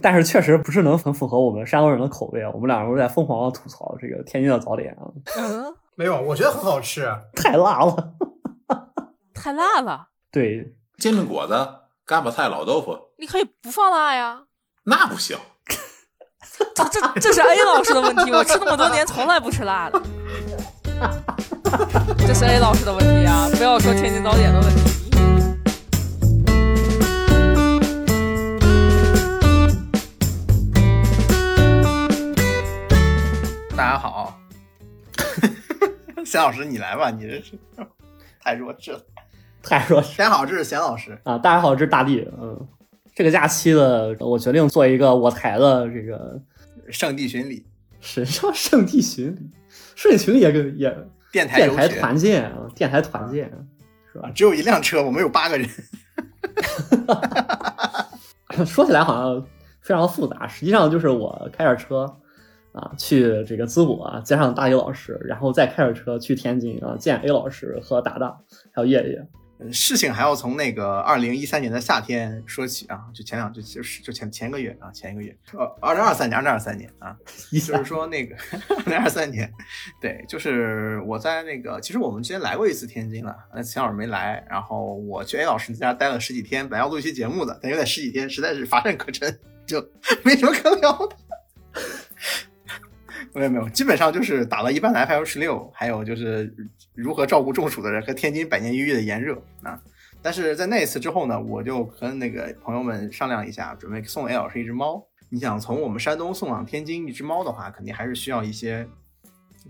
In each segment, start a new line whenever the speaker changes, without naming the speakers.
但是确实不是能很符合我们山东人的口味啊。我们两个人在疯狂的吐槽这个天津的早点啊，
嗯，
没有，我觉得很好吃。
太辣了。
太辣了，
对，
煎饼果子、嘎巴菜、老豆腐，
你可以不放辣呀。
那不行。
这这这是 A 老师的问题，我吃那么多年从来不吃辣的。这是 A 老师的问题啊，不要说天津早点的问题。
大家好，贤老师你来吧，你这是 太弱智了。
太弱智
大家好，这是贤老师。
啊！大家好，这是大地。嗯，这个假期的，我决定做一个我台的这个
圣地巡礼，
神上圣地巡礼，圣地巡礼也跟也
电台
电台
游学
团建啊，电台团建是吧？
只有一辆车，我们有八个人。
说起来好像非常复杂，实际上就是我开着车啊去这个淄博啊接上大一老师，然后再开着车去天津啊见 A 老师和达达还有叶叶。
呃事情还要从那个二零一三年的夏天说起啊，就前两就就是就前前个月啊，前一个月，呃，二零二三年，二零二三年啊，
一
就是说那个二零二三年，对，就是我在那个，其实我们之前来过一次天津了，那钱老师没来，然后我去 A 老师家待了十几天，本来要录一期节目的，但有点十几天实在是乏善可陈，就 没什么可聊的。没有没有，基本上就是打了一半的 F L 十六，还有就是如何照顾中暑的人和天津百年一遇的炎热啊。但是在那一次之后呢，我就跟那个朋友们商量一下，准备送 A 老师一只猫。你想从我们山东送往天津一只猫的话，肯定还是需要一些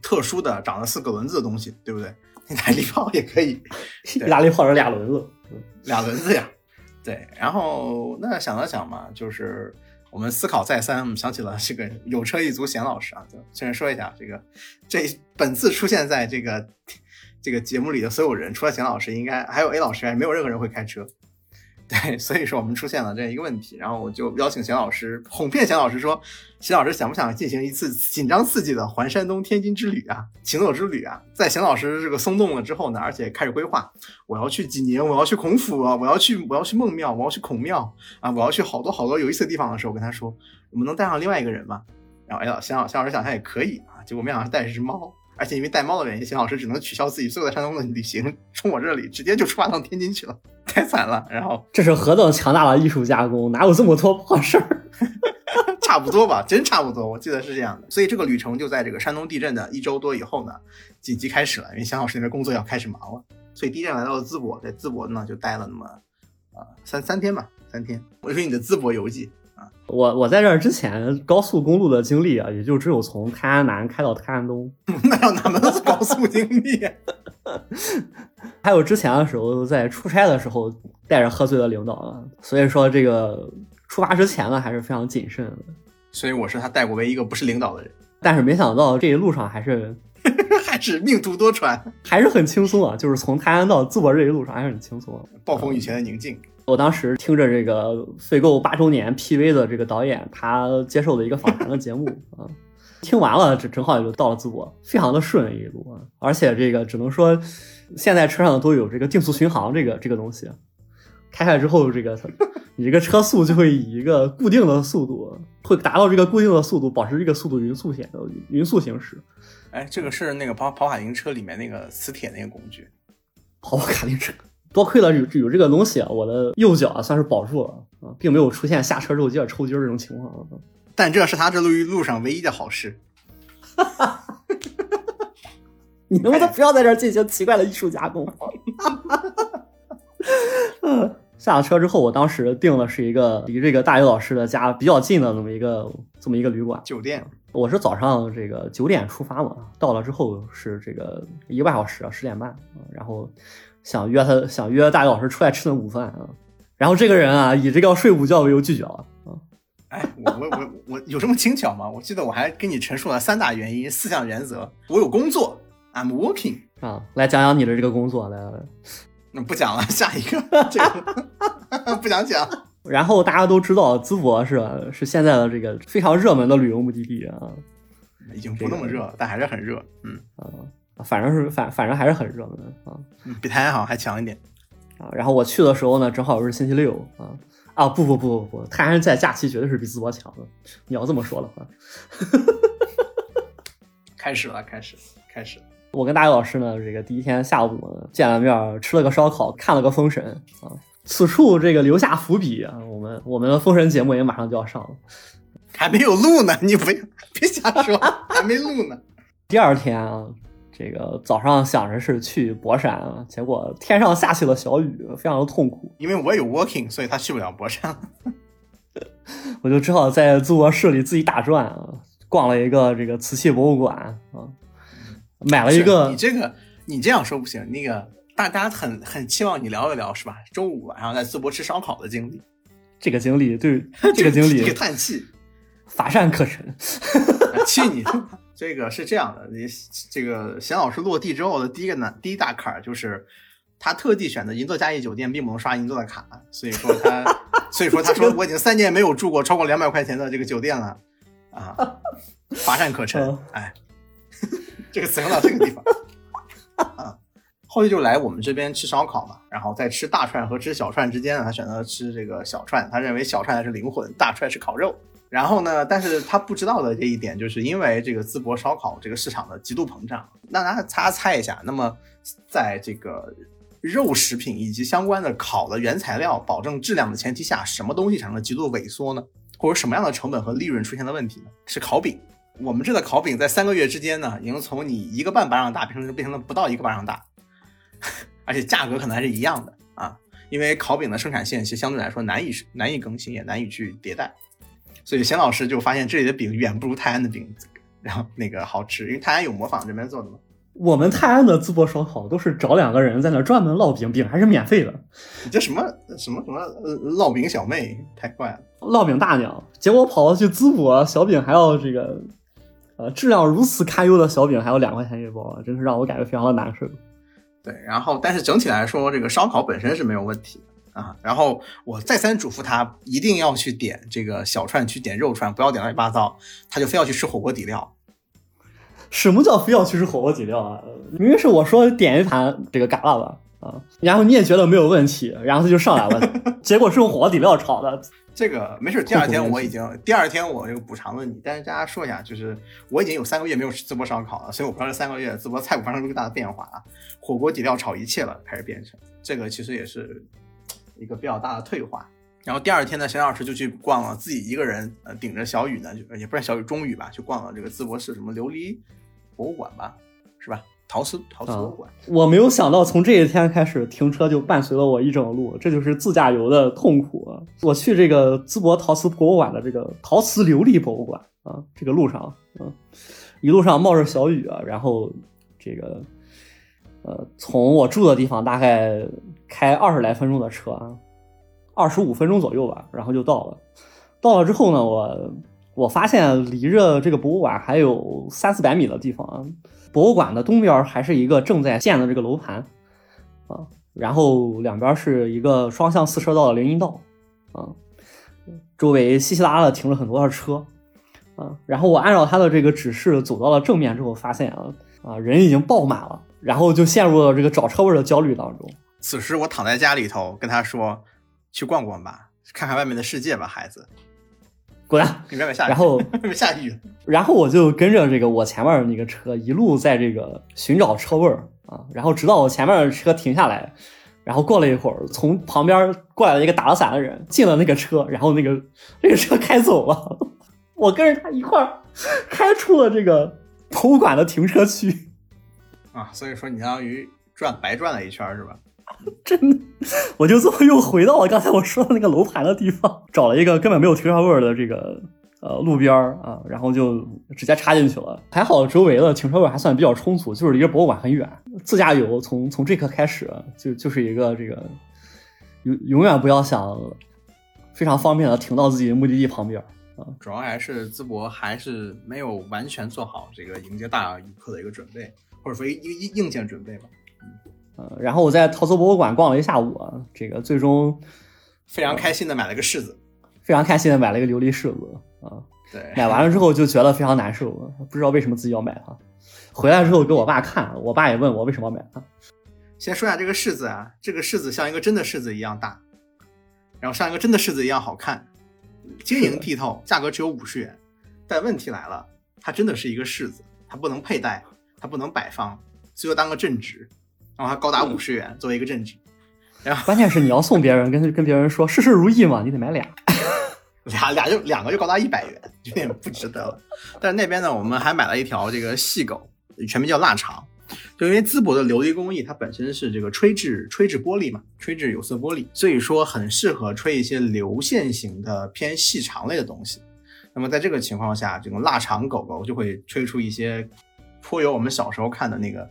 特殊的长了四个轮子的东西，对不对？意大利炮也可以，
意大利炮是俩轮子，
俩轮子呀。对，然后那想了想嘛，就是我们思考再三，我们想起了这个有车一族贤老师啊，就先说一下这个这本次出现在这个这个节目里的所有人，除了贤老师，应该还有 A 老师，没有任何人会开车。对，所以说我们出现了这样一个问题，然后我就邀请贤老师哄骗贤老师说，贤老师想不想进行一次紧张刺激的环山东天津之旅啊，行走之旅啊？在贤老师这个松动了之后呢，而且开始规划，我要去济宁，我要去孔府啊，我要去我要去孟庙，我要去孔庙啊，我要去好多好多有意思的地方的时候，我跟他说，我们能带上另外一个人吗？然后哎呀，贤老贤老师想想也可以啊，结果没想到带一只猫。而且因为带猫的原因，贤老师只能取消自己所有在山东的旅行，冲我这里直接就出发到天津去了，太惨了。然后
这是何等强大的艺术加工，哪有这么多破事儿？
差不多吧，真差不多，我记得是这样的。所以这个旅程就在这个山东地震的一周多以后呢，紧急开始了，因为祥老师那边工作要开始忙了。所以第一站来到了淄博，在淄博呢就待了那么呃三三天吧，三天。我说你的淄博游记啊，
我我在这儿之前高速公路的经历啊，也就只有从泰安南开到泰安东，
那要哪门子高速经历啊？
还有之前的时候在出差的时候带着喝醉的领导啊，所以说这个出发之前呢还是非常谨慎的。
所以我是他带过唯一一个不是领导的人，
但是没想到这一路上还是
还是命途多舛，
还是很轻松啊，就是从泰安到淄博这一路上还是很轻松、啊。
暴风雨前的宁静。
我当时听着这个废购八周年 PV 的这个导演他接受的一个访谈的节目啊，听完了正正好也就到了淄博，非常的顺一路啊，而且这个只能说现在车上都有这个定速巡航这个这个东西，开开之后这个你这个车速就会以一个固定的速度，会达到这个固定的速度，保持这个速度匀速线的匀速行驶。
哎，这个是那个跑跑卡丁车里面那个磁铁那个工具，
跑跑卡丁车。多亏了有有这个东西啊，我的右脚啊算是保住了啊，并没有出现下车之后接着抽筋儿这种情况。
但这是他这路路上唯一的好事。
你能不能不要在这儿进行奇怪的艺术加工？嗯，下了车之后，我当时订的是一个离这个大宇老师的家比较近的这么一个这么一个旅馆
酒店。
我是早上这个九点出发嘛，到了之后是这个一个半小时啊，十点半啊，然后。想约他，想约大姚老师出来吃顿午饭啊，然后这个人啊，以这个要睡午觉为由拒绝了啊。
哎，我我我我有这么轻巧吗？我记得我还跟你陈述了三大原因、四项原则。我有工作，I'm working
啊。来讲讲你的这个工作，来来来。
那不讲了，下一个这个 不想讲。
然后大家都知道淄博是？是现在的这个非常热门的旅游目的地啊。
已经不那么热，但还是很热。嗯
啊。反正是反反正还是很热门啊，
比泰安好像还强一点
啊。然后我去的时候呢，正好是星期六啊，啊，不不不不不，泰安在假期绝对是比淄博强的。你要这么说的话，
开始了，开始了，开始了。
我跟大宇老师呢，这个第一天下午见了面，吃了个烧烤，看了个封神啊。此处这个留下伏笔啊，我们我们的封神节目也马上就要上了。
还没有录呢，你不要别瞎说，还没录呢。
第二天啊，这个早上想着是去博山啊，结果天上下起了小雨，非常的痛苦，
因为我有 working，所以他去不了博山。
我就只好在淄博市里自己打转啊，逛了一个这个瓷器博物馆啊，买了一个
你这个，你这样说不行。那个大家很很期望你聊一聊，是吧？周五晚上在淄博吃烧烤的经历，
这个经历，对 这个经
这
历
个叹气。
乏善可陈。
气你！这个是这样的，你这个贤老师落地之后的第一个难第一大坎儿就是，他特地选择银座嘉义酒店，并不能刷银座的卡，所以说他，所以说他说我已经三年没有住过超过两百块钱的这个酒店了，啊，乏善可陈
嗯，
哎，这个词用到这个地方，啊。后续就来我们这边吃烧烤嘛，然后在吃大串和吃小串之间呢，他选择吃这个小串，他认为小串才是灵魂，大串是烤肉。然后呢，但是他不知道的这一点，就是因为这个淄博烧烤这个市场的极度膨胀。那大家猜一下，那么在这个肉食品以及相关的烤的原材料保证质量的前提下，什么东西产生了极度萎缩呢？或者什么样的成本和利润出现了问题呢？是烤饼。我们这的烤饼在三个月之间呢，已经从你一个半巴掌大变成变成了不到一个巴掌大，而且价格可能还是一样的啊。因为烤饼的生产线其实相对来说难以难以更新，也难以去迭代，所以贤老师就发现这里的饼远不如泰安的饼，然后那个好吃，因为泰安有模仿这边做的嘛。
我们泰安的淄博烧烤都是找两个人在那儿专门烙饼，饼还是免费的，
你这什么什么什么呃烙饼小妹，太怪了。
烙饼大娘。结果跑到去淄博，小饼还要这个，呃，质量如此堪忧的小饼还要两块钱一包啊，真是让我感觉非常的难受。
对，然后但是整体来说，这个烧烤本身是没有问题的啊。然后我再三嘱咐他一定要去点这个小串，去点肉串，不要点乱七八糟。他就非要去吃火锅底料。
什么叫非要去吃火锅底料啊？明明是我说点一盘这个嘎啦吧啊，然后你也觉得没有问题，然后他就上来了，结果是用火锅底料炒的。
这个没事，第二天我已经第二天我这个补偿了你，但是大家说一下，就是我已经有三个月没有吃淄博烧烤了，所以我不知道这三个月淄博菜谱发生了多大的变化啊。火锅底料炒一切了，开始变成这个，其实也是一个比较大的退化。然后第二天呢，沈老师就去逛了，自己一个人呃顶着小雨呢，就也不是小雨中雨吧，去逛了这个淄博市什么琉璃博物馆吧，是吧？陶瓷陶瓷博物馆。
我没有想到从这一天开始，停车就伴随了我一整路，这就是自驾游的痛苦啊！我去这个淄博陶瓷博物馆的这个陶瓷琉璃博物馆啊，这个路上，嗯，一路上冒着小雨啊，然后这个呃，从我住的地方大概开二十来分钟的车啊，二十五分钟左右吧，然后就到了。到了之后呢，我我发现离着这个博物馆还有三四百米的地方啊。博物馆的东边还是一个正在建的这个楼盘啊，然后两边是一个双向四车道的林荫道啊，周围稀稀拉拉的停了很多的车啊，然后我按照他的这个指示走到了正面之后，发现啊啊人已经爆满了，然后就陷入了这个找车位的焦虑当中。
此时我躺在家里头，跟他说：“去逛逛吧，看看外面的世界吧，孩子。
滚蛋！”
你外面下雨，
然后
外面下雨，
然后我就跟着这个我前面的那个车一路在这个寻找车位啊，然后直到我前面的车停下来，然后过了一会儿，从旁边过来了一个打了伞的人进了那个车，然后那个 那个车开走了，我跟着他一块儿开出了这个博物馆的停车区，
啊，所以说你相当于转白转了一圈是吧？
真的，我就这么又回到了刚才我说的那个楼盘的地方，找了一个根本没有停车位的这个呃路边儿啊，然后就直接插进去了。还好周围的停车位还算比较充足，就是离着博物馆很远。自驾游从从这刻开始就就是一个这个永永远不要想非常方便的停到自己的目的地旁边啊。
主要还是淄博还是没有完全做好这个迎接大游客的一个准备，或者说一个硬硬件准备吧。
呃，然后我在陶瓷博物馆逛了一下午啊，这个最终
非常开心的买了个柿子，
非常开心的买了一个琉璃柿子啊。
对，
买完了之后就觉得非常难受，不知道为什么自己要买它。回来之后给我爸看，我爸也问我为什么要买它。
先说一下这个柿子啊，这个柿子像一个真的柿子一样大，然后像一个真的柿子一样好看，晶莹剔透，价格只有五十元。但问题来了，它真的是一个柿子，它不能佩戴，它不能摆放，最多当个镇纸，然后它高达五十元作为一个镇纸，
关键是你要送别人，跟跟别人说事事如意嘛，你得买俩。
俩俩就两个就高达一百元，有点不值得了。但是那边呢，我们还买了一条这个细狗，全名叫腊肠。就因为淄博的琉璃工艺，它本身是这个吹制吹制玻璃嘛，吹制有色玻璃，所以说很适合吹一些流线型的偏细长类的东西。那么在这个情况下，这种腊肠狗狗就会吹出一些颇有我们小时候看的那个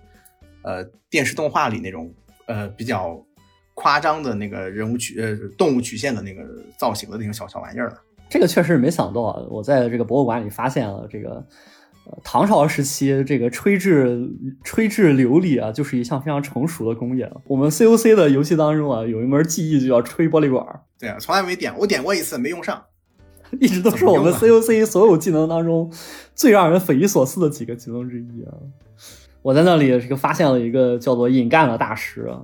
呃电视动画里那种呃比较夸张的那个人物曲呃动物曲线的那个造型的那种小小玩意儿了。
这个确实没想到啊！我在这个博物馆里发现了这个，呃，唐朝时期这个吹制吹制琉璃啊，就是一项非常成熟的工业了。我们 COC 的游戏当中啊，有一门技艺就叫吹玻璃管，
对啊，从来没点，我点过一次没用上，
一直都是我们 COC 所有技能当中最让人匪夷所思的几个技能之一啊！我在那里这个发现了一个叫做引干的大师啊，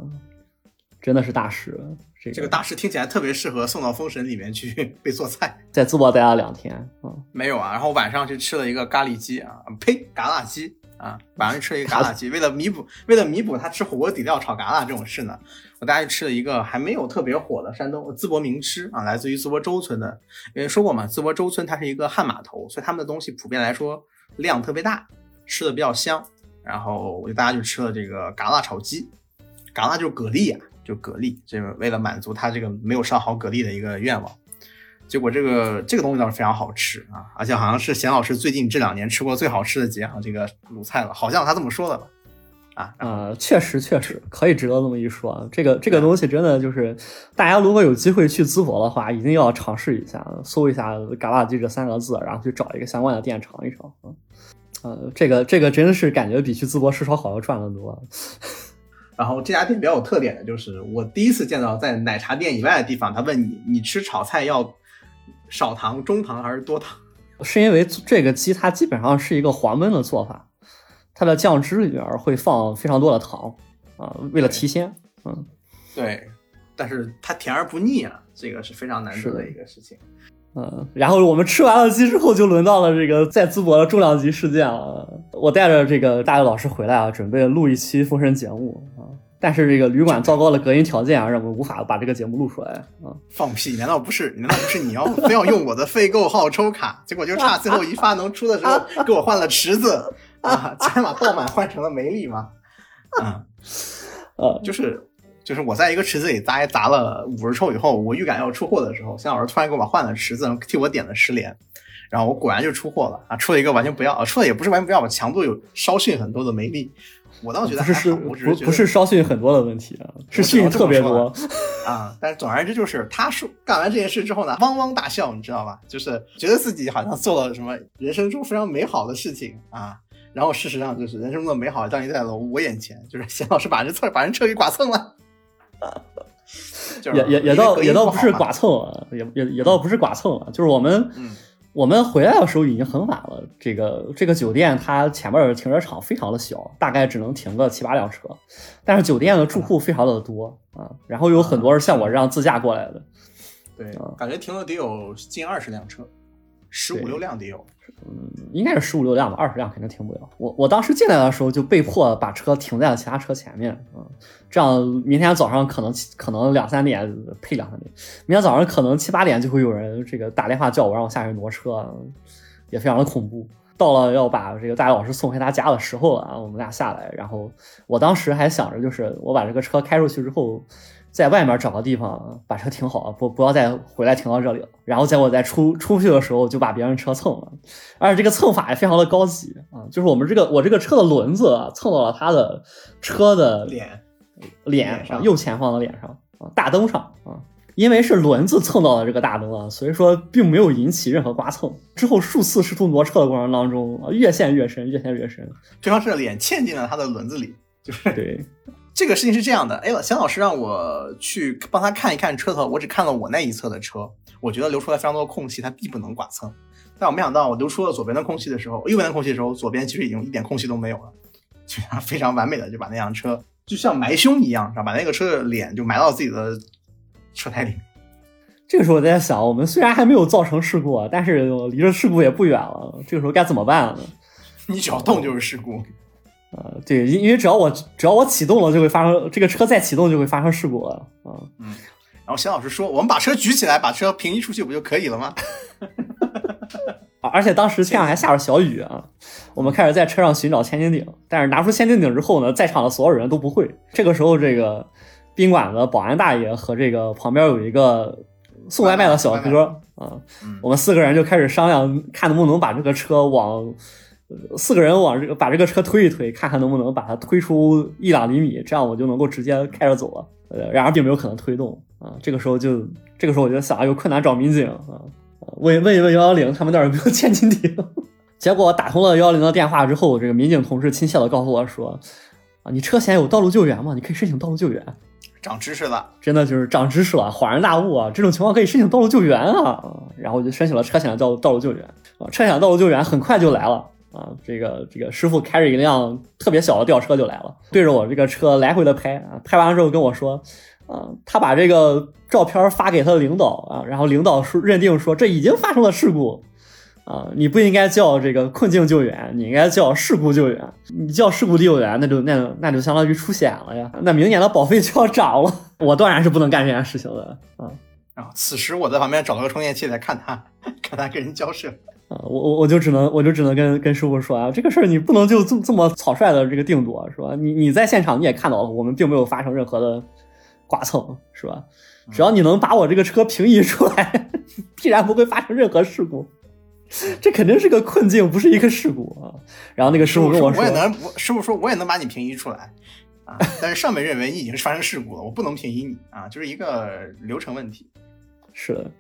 真的是大师。这个
这个大师听起来特别适合送到封神里面去被做菜。
在淄博待了两天啊，
没有啊，然后晚上去吃了一个咖喱鸡啊，呸，嘎啦鸡啊，晚上吃了一个嘎啦鸡。为了弥补，为了弥补他吃火锅底料炒嘎啦这种事呢，我大家吃了一个还没有特别火的山东淄博名吃啊，来自于淄博周村的。因为说过嘛，淄博周村它是一个旱码头，所以他们的东西普遍来说量特别大，吃的比较香。然后我就大家就吃了这个嘎啦炒鸡，嘎啦就是蛤蜊啊。就蛤蜊，这个为了满足他这个没有烧好蛤蜊的一个愿望，结果这个这个东西倒是非常好吃啊，而且好像是贤老师最近这两年吃过最好吃的几样这个卤菜了，好像他这么说的吧？啊
啊，确实确实可以值得这么一说。这个这个东西真的就是大家如果有机会去淄博的话，一定要尝试一下，搜一下“嘎啦鸡”这三个字，然后去找一个相关的店尝一尝。呃，这个这个真的是感觉比去淄博吃烧烤要赚得多。
然后这家店比较有特点的就是，我第一次见到在奶茶店以外的地方，他问你，你吃炒菜要少糖、中糖还是多糖？
是因为这个鸡它基本上是一个黄焖的做法，它的酱汁里边会放非常多的糖啊，为了提鲜。嗯，
对，但是它甜而不腻啊，这个是非常难得的一个事情。
嗯，然后我们吃完了鸡之后，就轮到了这个在淄博的重量级事件了。我带着这个大学老师回来啊，准备录一期封神节目啊，但是这个旅馆糟糕的隔音条件啊，让我们无法把这个节目录出来啊。
放屁！难道不是？难道不是你要非要用我的费购号抽卡？结果就差最后一发能出的时候，给我换了池子啊，才把爆满换成了梅丽吗？啊，
呃，
就是。就是我在一个池子里砸砸了五十抽以后，我预感要出货的时候，向老师突然给我换了池子，替我点了十连，然后我果然就出货了啊！出了一个完全不要，出了也不是完全不要吧，强度有稍逊很多的梅丽。我倒觉得
不是不不是稍逊很多的问题啊，是逊特别多
啊。但是总而言之，就是他说干完这件事之后呢，汪汪大笑，你知道吧？就是觉得自己好像做了什么人生中非常美好的事情啊。然后事实上就是人生中的美好降临在了我眼前，就是贤老师把人车把人车给剐蹭了。
也也也倒也倒不是剐蹭啊，也也也倒不是剐蹭了，就是我们我们回来的时候已经很晚了。这个这个酒店它前面的停车场非常的小，大概只能停个七八辆车，但是酒店的住户非常的多啊，然后有很多是像我这样自驾过来的。
对，感觉停了得有近二十辆车，十五六辆得有。
嗯，应该是十五六辆吧，二十辆肯定停不了。我我当时进来的时候就被迫把车停在了其他车前面，嗯，这样明天早上可能可能两三点配两三点，明天早上可能七八点就会有人这个打电话叫我让我下去挪车，也非常的恐怖。到了要把这个大老师送回他家的时候了啊，我们俩下来，然后我当时还想着就是我把这个车开出去之后。在外面找个地方把车停好，不不要再回来停到这里了。然后在我再出出去的时候就把别人车蹭了，而且这个蹭法也非常的高级啊，就是我们这个我这个车的轮子蹭到了他的车的
脸
脸上右前方的脸上啊大灯上啊，因为是轮子蹭到了这个大灯啊，所以说并没有引起任何刮蹭。之后数次试图挪车的过程当中啊，越陷越深，越陷越深，
对方是脸嵌进了他的轮子里，就是
对。
这个事情是这样的，哎，钱老师让我去帮他看一看车头，我只看了我那一侧的车，我觉得留出来非常多的空隙，它必不能剐蹭。但我没想到，我留出了左边的空隙的时候，右边的空隙的时候，左边其实已经一点空隙都没有了，就非常完美的就把那辆车就像埋胸一样，把那个车的脸就埋到自己的车胎里。
这个时候我在想，我们虽然还没有造成事故，但是离着事故也不远了。这个时候该怎么办呢？
你只要动就是事故。
呃，对，因因为只要我只要我启动了，就会发生这个车再启动就会发生事故了啊。
然后钱老师说：“我们把车举起来，把车平移出去，不就可以了吗
啊而且当时天上还下着小雨啊，我们开始在车上寻找千斤顶，但是拿出千斤顶之后呢，在场的所有人都不会。这个时候，这个宾馆的保安大爷和这个旁边有一个送外卖的小哥啊
嗯，
我们四个人就开始商量，看能不能把这个车往呃四个人往这个把这个车推一推，看看能不能把它推出一两厘米，这样我就能够直接开着走了。呃，然而并没有可能推动啊。这个时候就这个时候我就想，有困难找民警啊，问问一问幺幺零，他们那儿有没有千斤顶？结果打通了幺幺零的电话之后，这个民警同志亲切的告诉我说：“啊，你车险有道路救援吗？你可以申请道路救援。？”
长知识了，
真的就是长知识了，恍然大悟啊！这种情况可以申请道路救援啊！然后我就申请了车险的道道路救援啊，车险道路救援很快就来了啊！这个这个师傅开着一辆特别小的吊车就来了，对着我这个车来回的拍啊，拍完了之后跟我说，啊，他把这个照片发给他的领导啊，然后领导说认定说这已经发生了事故。啊，你不应该叫这个困境救援，你应该叫事故救援。你叫事故救援，那就那那就相当于出险了呀。那明年的保费就要涨了，我当然是不能干这件事情的啊
然后此时我在旁边找了个充电器来看他，看他跟人交涉。
啊！我我我就只能我就只能跟跟师傅说啊，这个事儿你不能就这么这么草率的这个定夺是吧？你你在现场你也看到了，我们并没有发生任何的剐蹭是吧？只要你能把我这个车平移出来，必然不会发生任何事故。这肯定是个困境，不是一个事故啊！然后那个师傅跟我说，
我也能，师傅说我也能把你平移出来啊，但是上面认为你已经是发生事故了，我不能平移你啊，就是一个流程问题。
是的，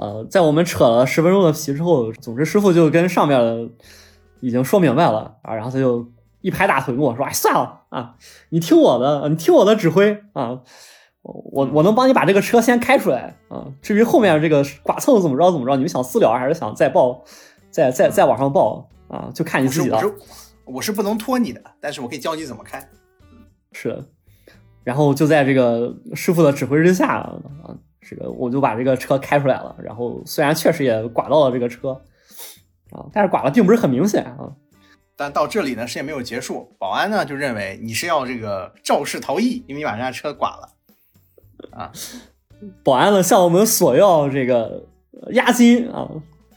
呃，在我们扯了十分钟的皮之后，总之师傅就跟上面的已经说明白了啊，然后他就一拍大腿跟我说：“哎，算了啊，你听我的，你听我的指挥啊，我我能帮你把这个车先开出来啊。至于后面这个剐蹭怎么着怎么着，你们想私了还是想再报，再再再往上报啊，就看你自己了。
我是我是我是不能拖你的，但是我可以教你怎么开。
是，然后就在这个师傅的指挥之下啊，这个我就把这个车开出来了。然后虽然确实也剐到了这个车啊，但是剐的并不是很明显啊。
但到这里呢，事情没有结束，保安呢就认为你是要这个肇事逃逸，因为你把人家车剐了。啊，
保安呢向我们索要这个押金啊，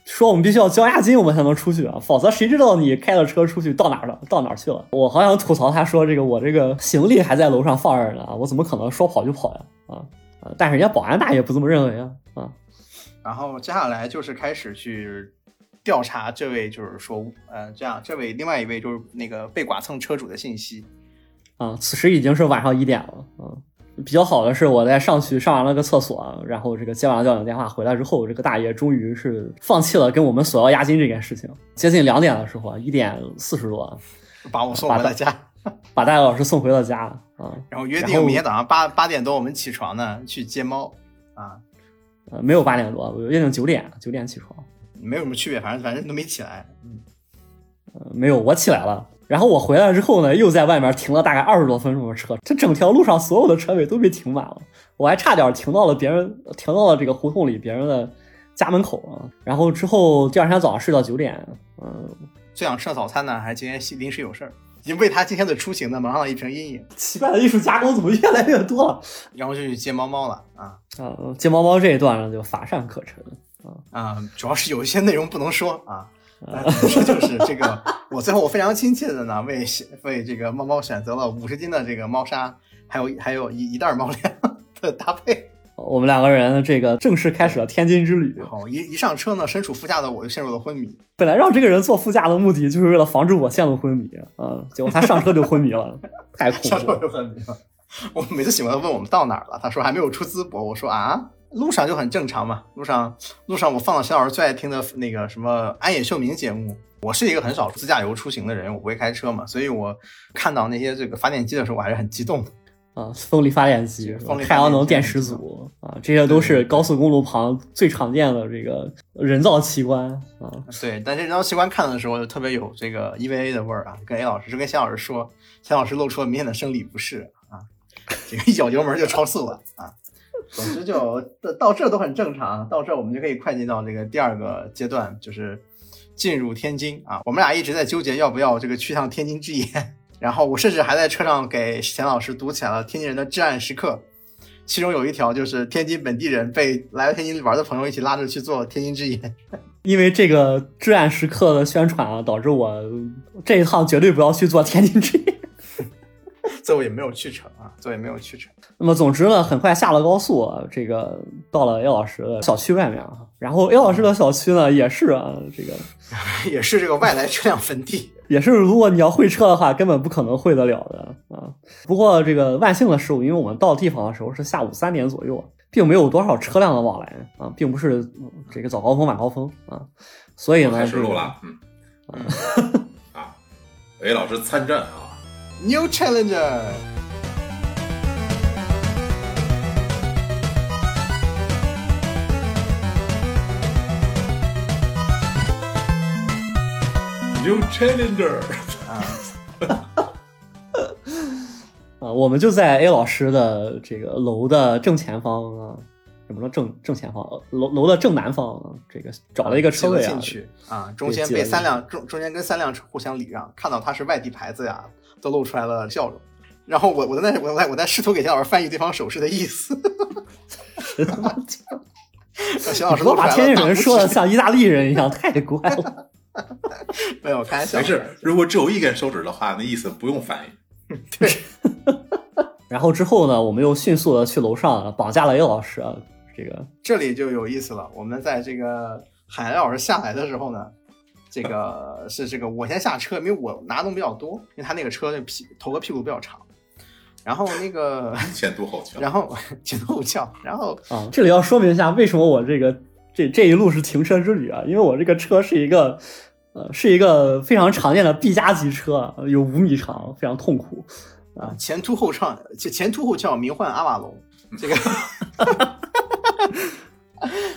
说我们必须要交押金，我们才能出去啊，否则谁知道你开了车出去到哪儿了，到哪儿去了？我好想吐槽他说这个我这个行李还在楼上放着呢，我怎么可能说跑就跑呀？但是人家保安大爷不这么认为啊啊！
然后接下来就是开始去调查这位，就是说，呃，这样这位另外一位就是那个被剐蹭车主的信息。
啊，此时已经是晚上一点了啊。比较好的是，我在上去上完了个厕所，然后这个接完了交警电话回来之后，这个大爷终于是放弃了跟我们索要押金这件事情。接近两点的时候，一点四十多，
把我送回了家，
把大爷老师送回了家啊。
然后约定明天早上八八点多我们起床呢去接猫啊。
呃，没有八点多，我约定九点，九点起床，
没有什么区别，反正反正都没起来。嗯，
呃，没有，我起来了。然后我回来之后呢，又在外面停了大概二十多分钟的车，这整条路上所有的车位都被停满了，我还差点停到了别人停到了这个胡同里别人的家门口啊。然后之后第二天早上睡到九点，嗯，
最想吃早餐呢，还今天临时有事儿，已经为他今天的出行呢蒙上了一层阴影。
奇怪的艺术加工怎么越来越多了？
然后就去接猫猫了啊
啊，接猫猫这一段呢就乏善可陈
啊啊，主要是有一些内容不能说啊。说就是这个，我最后我非常亲切的呢，为为这个猫猫选择了五十斤的这个猫砂，还有还有一一袋猫粮的搭配。
我们两个人这个正式开始了天津之旅。
好，一一上车呢，身处副驾的我就陷入了昏迷。
本来让这个人坐副驾的目的就是为了防止我陷入昏迷啊，结果他上车就昏迷了，太恐怖了。
上车就昏迷了。我每次喜欢问我们到哪儿了，他说还没有出淄博，我说啊。路上就很正常嘛，路上路上我放了小老师最爱听的那个什么安野秀明节目。我是一个很少自驾游出行的人，我不会开车嘛，所以我看到那些这个发电机的时候，我还是很激动的。
啊，风力发电机、太阳能电池组啊，这些都是高速公路旁最常见的这个人造奇观啊。
对，但这人造奇观看的时候就特别有这个 EVA 的味儿啊。跟 A 老师，就跟夏老师说，夏老师露出了明显的生理不适啊，这个一脚油门就超速了啊。总之就到到这都很正常，到这我们就可以快进到这个第二个阶段，就是进入天津啊。我们俩一直在纠结要不要这个去趟天津之眼，然后我甚至还在车上给钱老师读起来了天津人的至暗时刻，其中有一条就是天津本地人被来天津玩的朋友一起拉着去做天津之眼。
因为这个至暗时刻的宣传啊，导致我这一趟绝对不要去做天津之眼。
最后也没有去成啊，最后也没有去成。
那么总之呢，很快下了高速，啊，这个到了 A 老师的小区外面啊。然后 A 老师的小区呢，也是啊，这个
也是这个外来车辆坟地，
也是如果你要会车的话，根本不可能会得了的啊。不过这个万幸的是，因为我们到地方的时候是下午三点左右，并没有多少车辆的往来啊，并不是这个早高峰晚高峰啊，所以呢，
开始录了，嗯 啊，A 老师参战啊。
New Challenger。
New Challenger
啊
啊，我们就在 A 老师的这个楼的正前方啊，怎么说正正前方？楼楼的正南方啊，这个找了一个车位
啊进去啊，中间被三辆中中间跟三辆车互相礼让，看到他是外地牌子呀，都露出来了笑容。然后我我在我在我在试图给钱老师翻译对方手势的意思。钱老师
都把天津人说的像意大利人一样，太怪了。
没有开玩笑，
没事。如果只有一根手指的话，那意思不用翻译。
对。
然后之后呢，我们又迅速的去楼上绑架了 A 老师。啊。这个
这里就有意思了。我们在这个海老师下来的时候呢，这个是这个我先下车，因为我拿的东西比较多，因为他那个车那屁头和屁股比较长。然后那个
前凸后翘，
然后前凸后翘，然后
啊，这里要说明一下为什么我这个这这一路是停车之旅啊，因为我这个车是一个呃是一个非常常见的 B 加级车，有五米长，非常痛苦
啊，前凸后翘，前前凸后翘，名唤阿瓦隆，这个，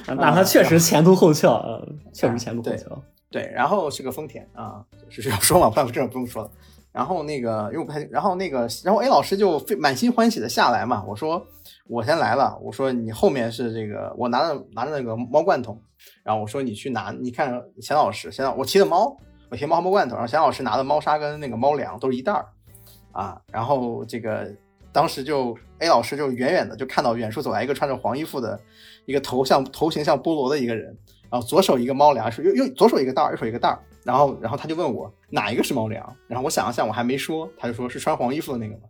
那它确实前凸后翘啊，确实前凸后翘，
对，然后是个丰田啊，是要说嘛，不然这不用说了。然后那个，因为不太，然后那个，然后 A 老师就满心欢喜的下来嘛。我说我先来了，我说你后面是这个，我拿着拿着那个猫罐头，然后我说你去拿，你看钱老师，钱老我骑的猫，我骑猫猫罐头，然后钱老师拿的猫砂跟那个猫粮都是一袋儿啊。然后这个当时就 A 老师就远远的就看到远处走来一个穿着黄衣服的一个头像头型像菠萝的一个人，然后左手一个猫粮，又又左手一个袋儿，右手一个袋儿。然后，然后他就问我哪一个是猫粮，然后我想了想，我还没说，他就说是穿黄衣服的那个吗？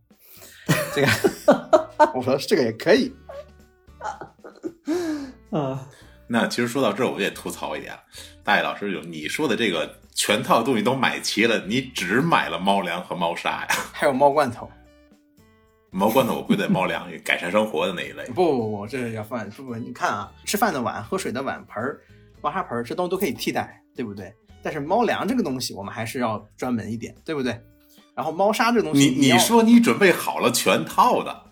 这个，我说这个也可以。
啊，
那其实说到这儿，我也吐槽一点，大爷老师，就你说的这个全套东西都买齐了，你只买了猫粮和猫砂呀？
还有猫罐头？
猫罐头我归在猫粮 改善生活的那一类。
不不不，这是要饭不不，你看啊，吃饭的碗、喝水的碗盆儿、猫砂盆儿，这东西都可以替代，对不对？但是猫粮这个东西，我们还是要专门一点，对不对？然后猫砂这个东西，
你你说你准备好了全套的？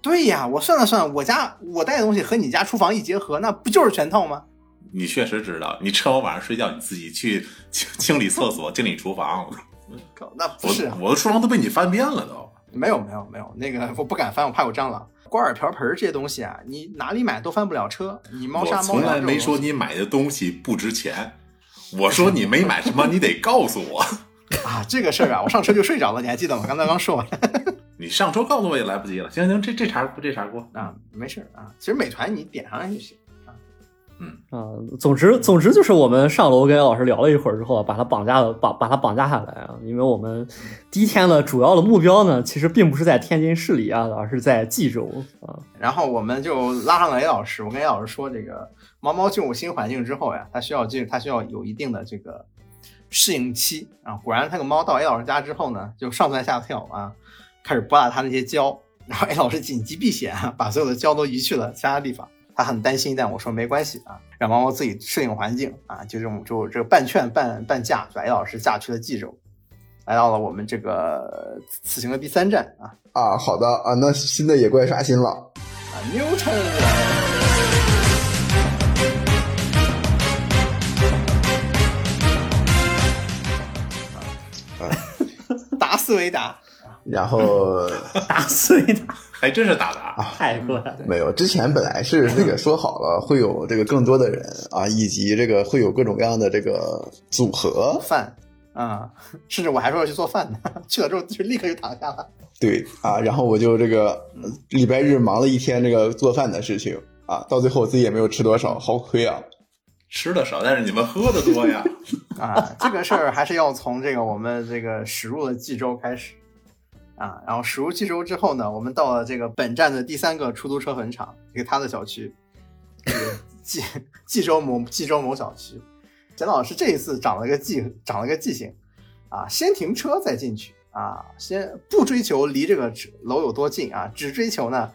对呀，我算了算，我家我带的东西和你家厨房一结合，那不就是全套吗？
你确实知道，你趁我晚上睡觉，你自己去清清理厕所、清理厨房。
靠那不是，
我的厨房都被你翻遍了都。
没有没有没有，那个我不敢翻，我怕有蟑螂。锅碗瓢盆这些东西啊，你哪里买都翻不了车。你猫砂、猫
粮，从来没说你买的东西不值钱。我说你没买什么，你得告诉我
啊！这个事儿啊，我上车就睡着了，你还记得吗？刚才刚说完，
你上车告诉我也来不及了。行行，这这茬不这茬过
啊，没事啊。其实美团你点上来就行啊。
嗯
啊，总之总之就是我们上楼跟老师聊了一会儿之后，把他绑架了，把把他绑架下来啊。因为我们第一天的主要的目标呢，其实并不是在天津市里啊，而是在冀州啊。
然后我们就拉上了 A 老师，我跟 A 老师说这个。猫猫进入新环境之后呀，它需要进，它需要有一定的这个适应期啊。果然，那个猫到 A 老师家之后呢，就上蹿下跳啊，开始拨打它那些胶。然后 A 老师紧急避险，把所有的胶都移去了其他地方。他很担心，但我说没关系啊，让猫猫自己适应环境啊。就这种，就这个半劝半半驾，把 A 老师驾去了冀州，来到了我们这个此行的第三站啊。
啊，好的啊，那新的野怪刷新了
啊，Newton。达斯维达，
然后
打碎它，
还真是打打。
太过了。
没有，之前本来是那个说好了会有这个更多的人啊，以及这个会有各种各样的这个组合，
饭啊、甚至我还说要去做饭呢，去了之后就立刻就躺下了。
对啊，然后我就这个呃礼拜日忙了一天这个做饭的事情啊，到最后我自己也没有吃多少，好亏啊！
吃的少，但是你们喝的多呀。
啊，这个事儿还是要从这个我们这个驶入了冀州开始啊，然后驶入冀州之后呢，我们到了这个本站的第三个出租车坟场，这个他的小区，这个冀冀州某济州某小区。简老师这一次长了个记，长了个记性啊，先停车再进去啊，先不追求离这个楼有多近啊，只追求呢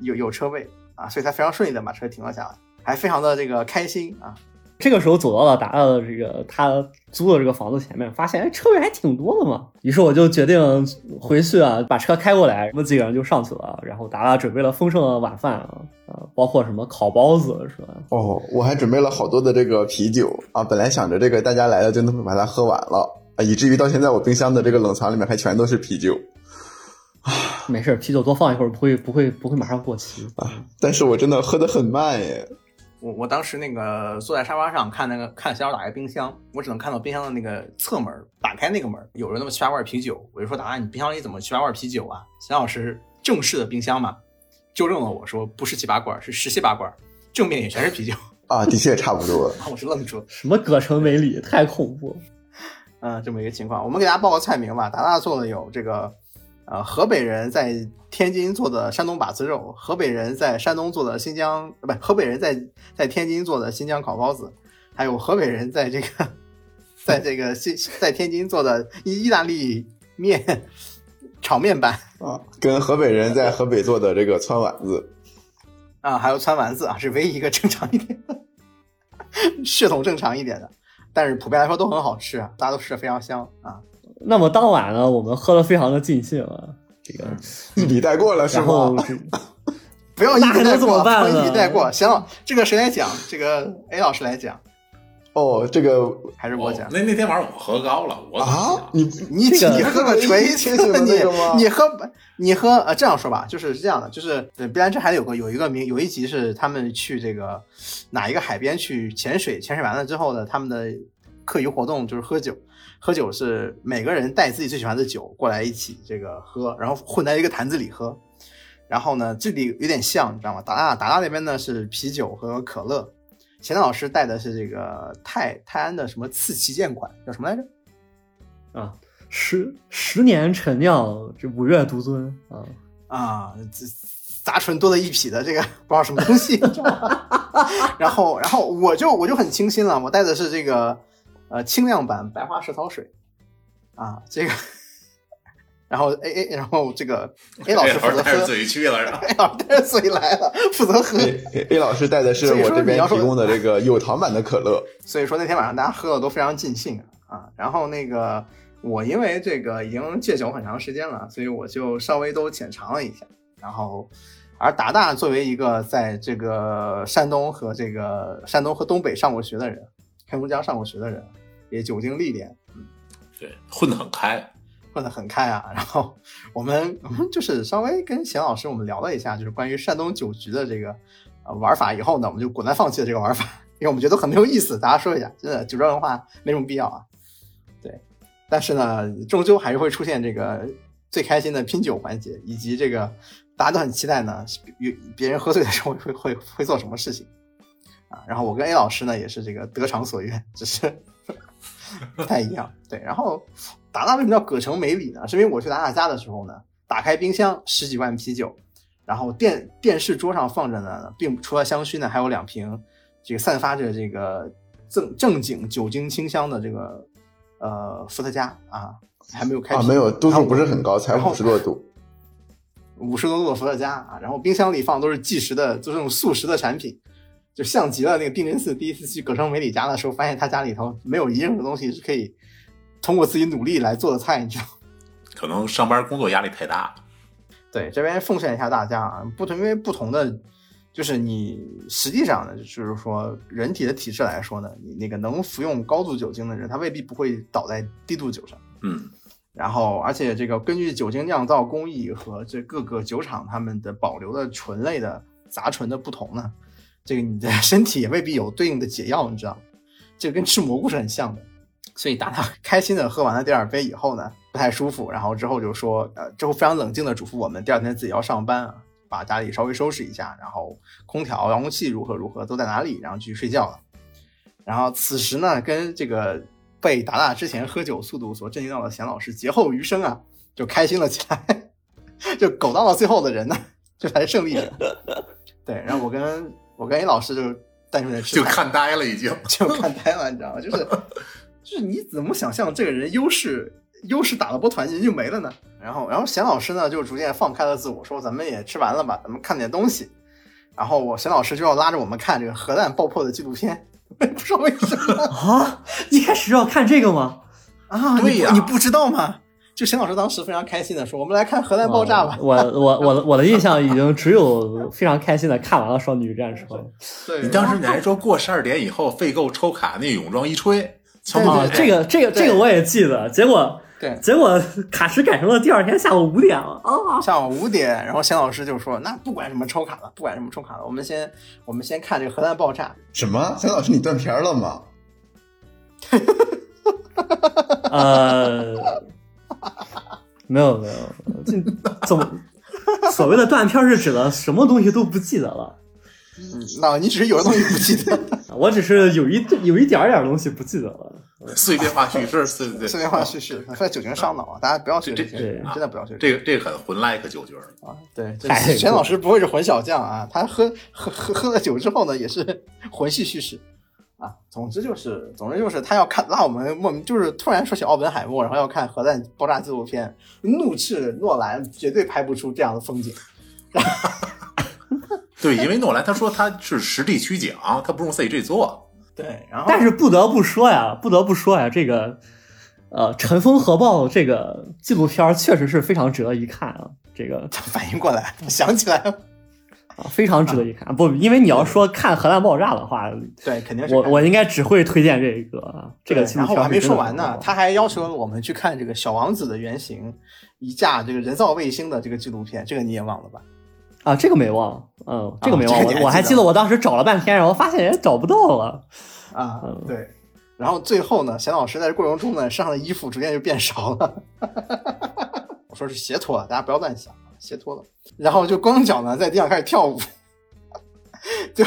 有有车位啊，所以他非常顺利的把车停了下来，还非常的这个开心啊，
这个时候走到了达达的这个他租的这个房子前面，发现哎车位还挺多的嘛，于是我就决定回去啊，把车开过来，我们几个人就上去了，然后达达准备了丰盛的晚饭啊，呃，包括什么烤包子是吧？
哦，我还准备了好多的这个啤酒啊，本来想着这个大家来了就能把它喝完了啊，以至于到现在我冰箱的这个冷藏里面还全都是啤酒
没事，啤酒多放一会儿不会不会不会马上过期。
啊，但是我真的喝得很慢耶。
我我当时那个坐在沙发上看那个看小打开冰箱，我只能看到冰箱的那个侧门，打开那个门有着那么七八罐啤酒，我就说达达，你冰箱里怎么七八罐啤酒啊？小老师正式的冰箱嘛，纠正了我说不是七八罐，是十七八罐，正面也全是啤酒，
啊，的确差不多。
然 后我是愣住了，
什么葛城美里，太恐怖了。
嗯，这么一个情况。我们给大家报个菜名吧，达达做的有这个，呃，河北人在天津做的山东把子肉，河北人在山东做的新疆，呃，不，河北人在在天津做的新疆烤包子，还有河北人在这个，在这个新在天津做的意意大利面炒面版
啊，跟河北人在河北做的这个汆丸子，
啊，还有汆丸子啊，是唯一一个正常一点的，血统正常一点的，但是普遍来说都很好吃啊，大家都吃的非常香啊。
那么当晚呢，我们喝的非常的尽兴啊，这个，
一笔带过了是吗？
不要一
那还能怎么
笔带过，不要
办呢
一笔带过。行了，这个谁来讲？这个 A 老师来讲，
哦，这个
还是我讲？
哦那那天晚上我喝高了，我
啊，你
你
这个
你喝个锤 子，
清醒的
你
那个吗
你喝你喝呃这样说吧，就是是这样的，就是呃碧蓝镇还有个有一个名有一集是他们去这个哪一个海边去潜水，潜水完了之后呢，他们的课余活动就是喝酒，喝酒是每个人带自己最喜欢的酒过来一起这个喝，然后混在一个坛子里喝。然后呢，这里有点像，你知道吗？达达达达那边呢是啤酒和可乐，钱老师带的是这个泰泰安的什么次旗舰款，叫什么来着？
啊，十十年陈酿，这五月独尊啊，
啊，这杂醇多了一匹的这个不知道什么东西？然后，然后我就我就很清新了，我带的是这个呃轻量版白花蛇草水啊，这个，然后 A A，然后这个 A 老师负责
带着
喝
嘴去了
？，A 老师带着嘴来了，负责喝。
A 老师带的是我这边提供的这个有糖版的可乐。
所以说那天晚上大家喝的都非常尽兴啊。啊然后那个我因为这个已经戒酒很长时间了，所以我就稍微都浅尝了一下。然后，而达达作为一个在这个山东和这个山东和东北上过学的人，黑龙江上过学的人，也酒精历练，嗯
对，混得很开。
混得很开啊。然后我们我们就是稍微跟贤老师我们聊了一下，就是关于山东酒局的这个呃玩法以后呢，我们就果断放弃了这个玩法，因为我们觉得很没有意思。大家说一下，真的酒庄文化没什么必要啊。对，但是呢，终究还是会出现这个最开心的拼酒环节，以及这个大家都很期待呢，别别人喝醉的时候会会会做什么事情啊。然后我跟 A 老师呢也是这个得偿所愿，只是 不太一样。对，然后达达为什么叫葛城美里呢？是因为我去达达家的时候呢，打开冰箱十几罐啤酒，然后电电视桌上放着呢，并除了香薰呢，还有两瓶这个散发着这个正正经酒精清香的这个呃伏特加啊，还没有开
啊，没有，度数不是很高，才五十多度。
五十多度的伏特加啊，然后冰箱里放都是即食的，就是那种速食的产品，就像极了那个定真寺第一次去葛城美里家的时候，发现他家里头没有一样的东西是可以通过自己努力来做的菜，你知道？
可能上班工作压力太大，
对，这边奉劝一下大家啊，不同因为不同的，就是你实际上呢，就是说人体的体质来说呢，你那个能服用高度酒精的人，他未必不会倒在低度酒上。
嗯，
然后，而且这个根据酒精酿造工艺和这各个酒厂他们的保留的醇类的杂醇的不同呢，这个你的 身体也未必有对应的解药，你知道吗？这个跟吃蘑菇是很像的。所以达达 开心的喝完了第二杯以后呢，不太舒服，然后之后就说，呃，之后非常冷静的嘱咐我们第二天自己要上班啊，把家里稍微收拾一下，然后空调、遥控器如何如何都在哪里，然后去睡觉了。然后此时呢，跟这个被达达之前喝酒速度所震惊到的贤老师劫后余生啊，就开心了起来，就苟到了最后的人呢，就才是胜利者。对，然后我跟我跟 A 老师就是单纯的吃
就看呆了已经。
就看呆了，你知道吗？就是 就是你怎么想象这个人优势优势打了波团人就没了呢？然后然后贤老师呢就逐渐放开了自我，说咱们也吃完了吧，咱们看点东西。然后我贤老师就要拉着我们看这个核弹爆破的纪录片，不知道为什么
啊，一开始要看这个吗？
啊？
对呀
你不知道吗？就邢老师当时非常开心的说：“我们来看核弹爆炸吧。
我我我的我的印象已经只有非常开心的看完了《少女与战车》
对，
你当时你还说过十二点以后废购抽卡那泳装一吹，瞧
对
这个这个这个我也记得，结果
对
结果卡时改成了第二天下午五点了啊！
下午五点，然后邢老师就说：“那不管什么抽卡了，不管什么抽卡了，我们先我们先看这个核弹爆炸。
什么？邢老师，你断片儿了吗？
呃，没有没有，这怎么所谓的断片是指的什么东西都不记得了？
嗯，那你只是有的东西不记得。”
我只是有一有一点点东西不记得了。
碎片化叙事，对对对，
碎片化叙事，说酒精上脑啊！大家不要学这些，
对
真的不要学
这个这个很混 like 酒局儿，
啊！对，这
太
钱老师不会是混小将啊，他喝喝喝喝了酒之后呢，也是混系叙事啊。总之就是，总之就是他要看拉我们莫名就是突然说起奥本海默，然后要看核弹爆炸纪录片，怒斥诺兰绝对拍不出这样的风景。
对，因为诺兰他说他是实地取景，他不用 CG 做，
对，然后
但是不得不说呀，不得不说呀，这个呃《尘封核爆》这个纪录片确实是非常值得一看啊，这个
他 反应过来，想起来了，
啊非常值得一看。不，因为你要说看核弹爆炸的话，
对，肯定是
我我应该只会推荐这个啊，这个
然后我还没说完呢，他还要求我们去看这个小王子的原型，一架这个人造卫星的这个纪录片，这个你也忘了吧？
啊，这个没忘，嗯，这个没忘，
这个还
我我还
记得
我当时找了半天，然后发现也找不到了。
啊
嗯，
对。然后最后呢，贤老师在这过程中呢，身上的衣服逐渐就变少了。我说是鞋脱了，大家不要乱想啊，鞋脱了。然后就光脚呢在地上开始跳舞，就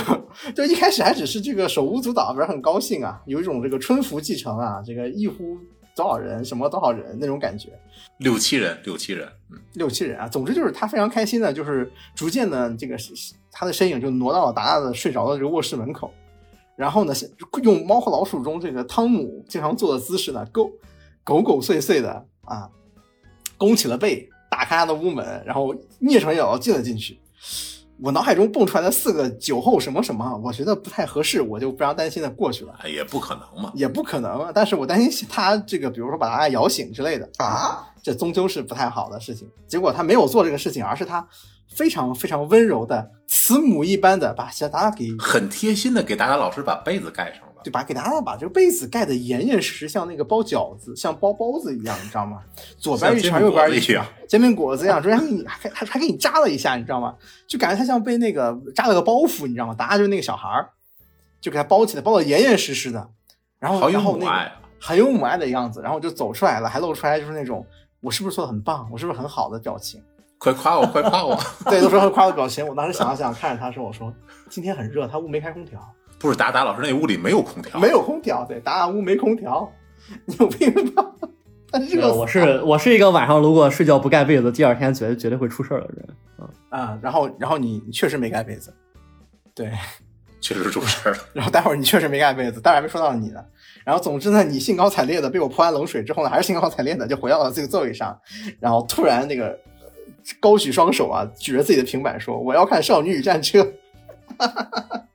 就一开始还只是这个手舞足蹈，不是很高兴啊，有一种这个春服继承啊，这个一呼多少人，什么多少人那种感觉。
六七人，六七人，嗯，
六七人啊，总之就是他非常开心的，就是逐渐的这个他的身影就挪到了达达的睡着的这个卧室门口，然后呢，用《猫和老鼠》中这个汤姆经常做的姿势呢，勾狗狗祟祟的啊，弓起了背，打开他的屋门，然后蹑手蹑脚地进了进去。我脑海中蹦出来的四个酒后什么什么，我觉得不太合适，我就非常担心的过去了，
哎也不可能嘛，
也不可能啊。但是我担心他这个，比如说把他摇醒之类的，
啊，
这终究是不太好的事情。结果他没有做这个事情，而是他非常非常温柔的慈母一般的把小达达给
很贴心的给达达老师把被子盖上了。
就把给大家把这个被子盖得严严实实，像那个包饺子、像包包子一样，你知道吗？左边一圈，右边一圈，煎饼果子一样，中间还给你还还还给你扎了一下，你知道吗？就感觉他像被那个扎了个包袱，你知道吗？大家就是那个小孩儿，就给他包起来，包得严严实实的。然后然后那！很有母爱的样子，然后就走出来了，还露出来就是那种我是不是做的很棒，我是不是很好的表情。
快夸我，快夸我！
对，都说很夸的表情。我当时想了想，看着他说：“我说今天很热，他屋没开空调，
不是达达老师那屋里没有空调，
没有空调。对，达达屋没空调，你有病吧？他热死
我是我是一个晚上如果睡觉不盖被子，第二天绝对绝对会出事儿的人。
啊、然后然后你你确实没盖被子，对，
确实出事儿了。
然后待会儿你确实没盖被子，待会儿还没说到你呢。然后总之呢，你兴高采烈的被我泼完冷水之后呢，还是兴高采烈的就回到了这个座位上，然后突然那个呃高举双手啊，举着自己的平板说：“我要看《少女与战车》然后。”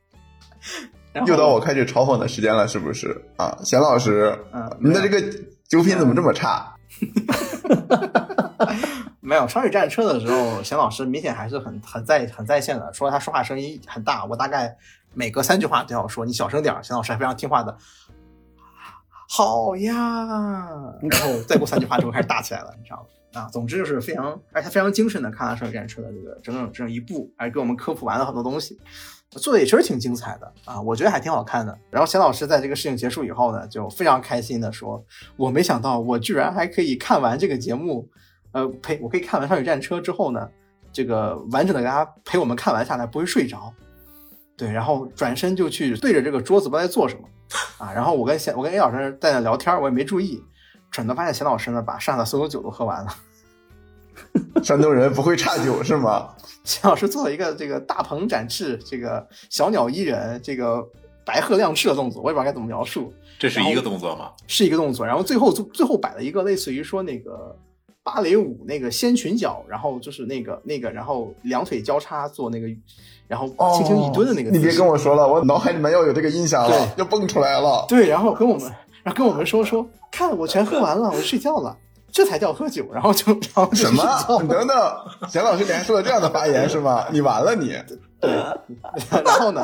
又到我开始嘲讽的时间了，是不是啊？贤老师，
嗯
您的这个酒品怎么这么差？
没有《少女战车》的时候，贤老师明显还是很很在很在线的，说他说话声音很大，我大概每隔三句话都要说你小声点儿。贤老师还非常听话的，好呀，然后再过三句话之后开始打起来了，你知道吗？啊，总之就是非常，而且他非常精神的看了《少女战车》的这个整整整一部，还给我们科普完了很多东西，做的也确实挺精彩的啊，我觉得还挺好看的。然后钱老师在这个事情结束以后呢，就非常开心的说：“我没想到我居然还可以看完这个节目，呃，呸，我可以看完《少女战车》之后呢，这个完整的给大家陪我们看完下来，不会睡着。”对，然后转身就去对着这个桌子不知道在做什么啊。然后我跟钱，我跟 A 老师在那聊天，我也没注意，转头发现钱老师呢把剩下的所有酒都喝完了。
山东人不会差酒是吗？
秦老师做了一个这个大鹏展翅、这个小鸟依人、这个白鹤亮翅的动作，我也不知道该怎么描述，
这是一个动作吗？
是一个动作。然后最后最后摆了一个类似于说那个芭蕾舞那个掀裙脚，然后就是那个那个，然后两腿交叉做那个，然后轻轻一蹲的那个、
哦。你别跟我说了，我脑海里面要有这个印象了，要蹦出来了。
对，然后跟我们，然后跟我们说说，看我全喝完了，我睡觉了。这才叫喝酒，然后就 然后就
什么？等等，钱老师连说了这样的发言是吗？你完了你。
对，然后呢？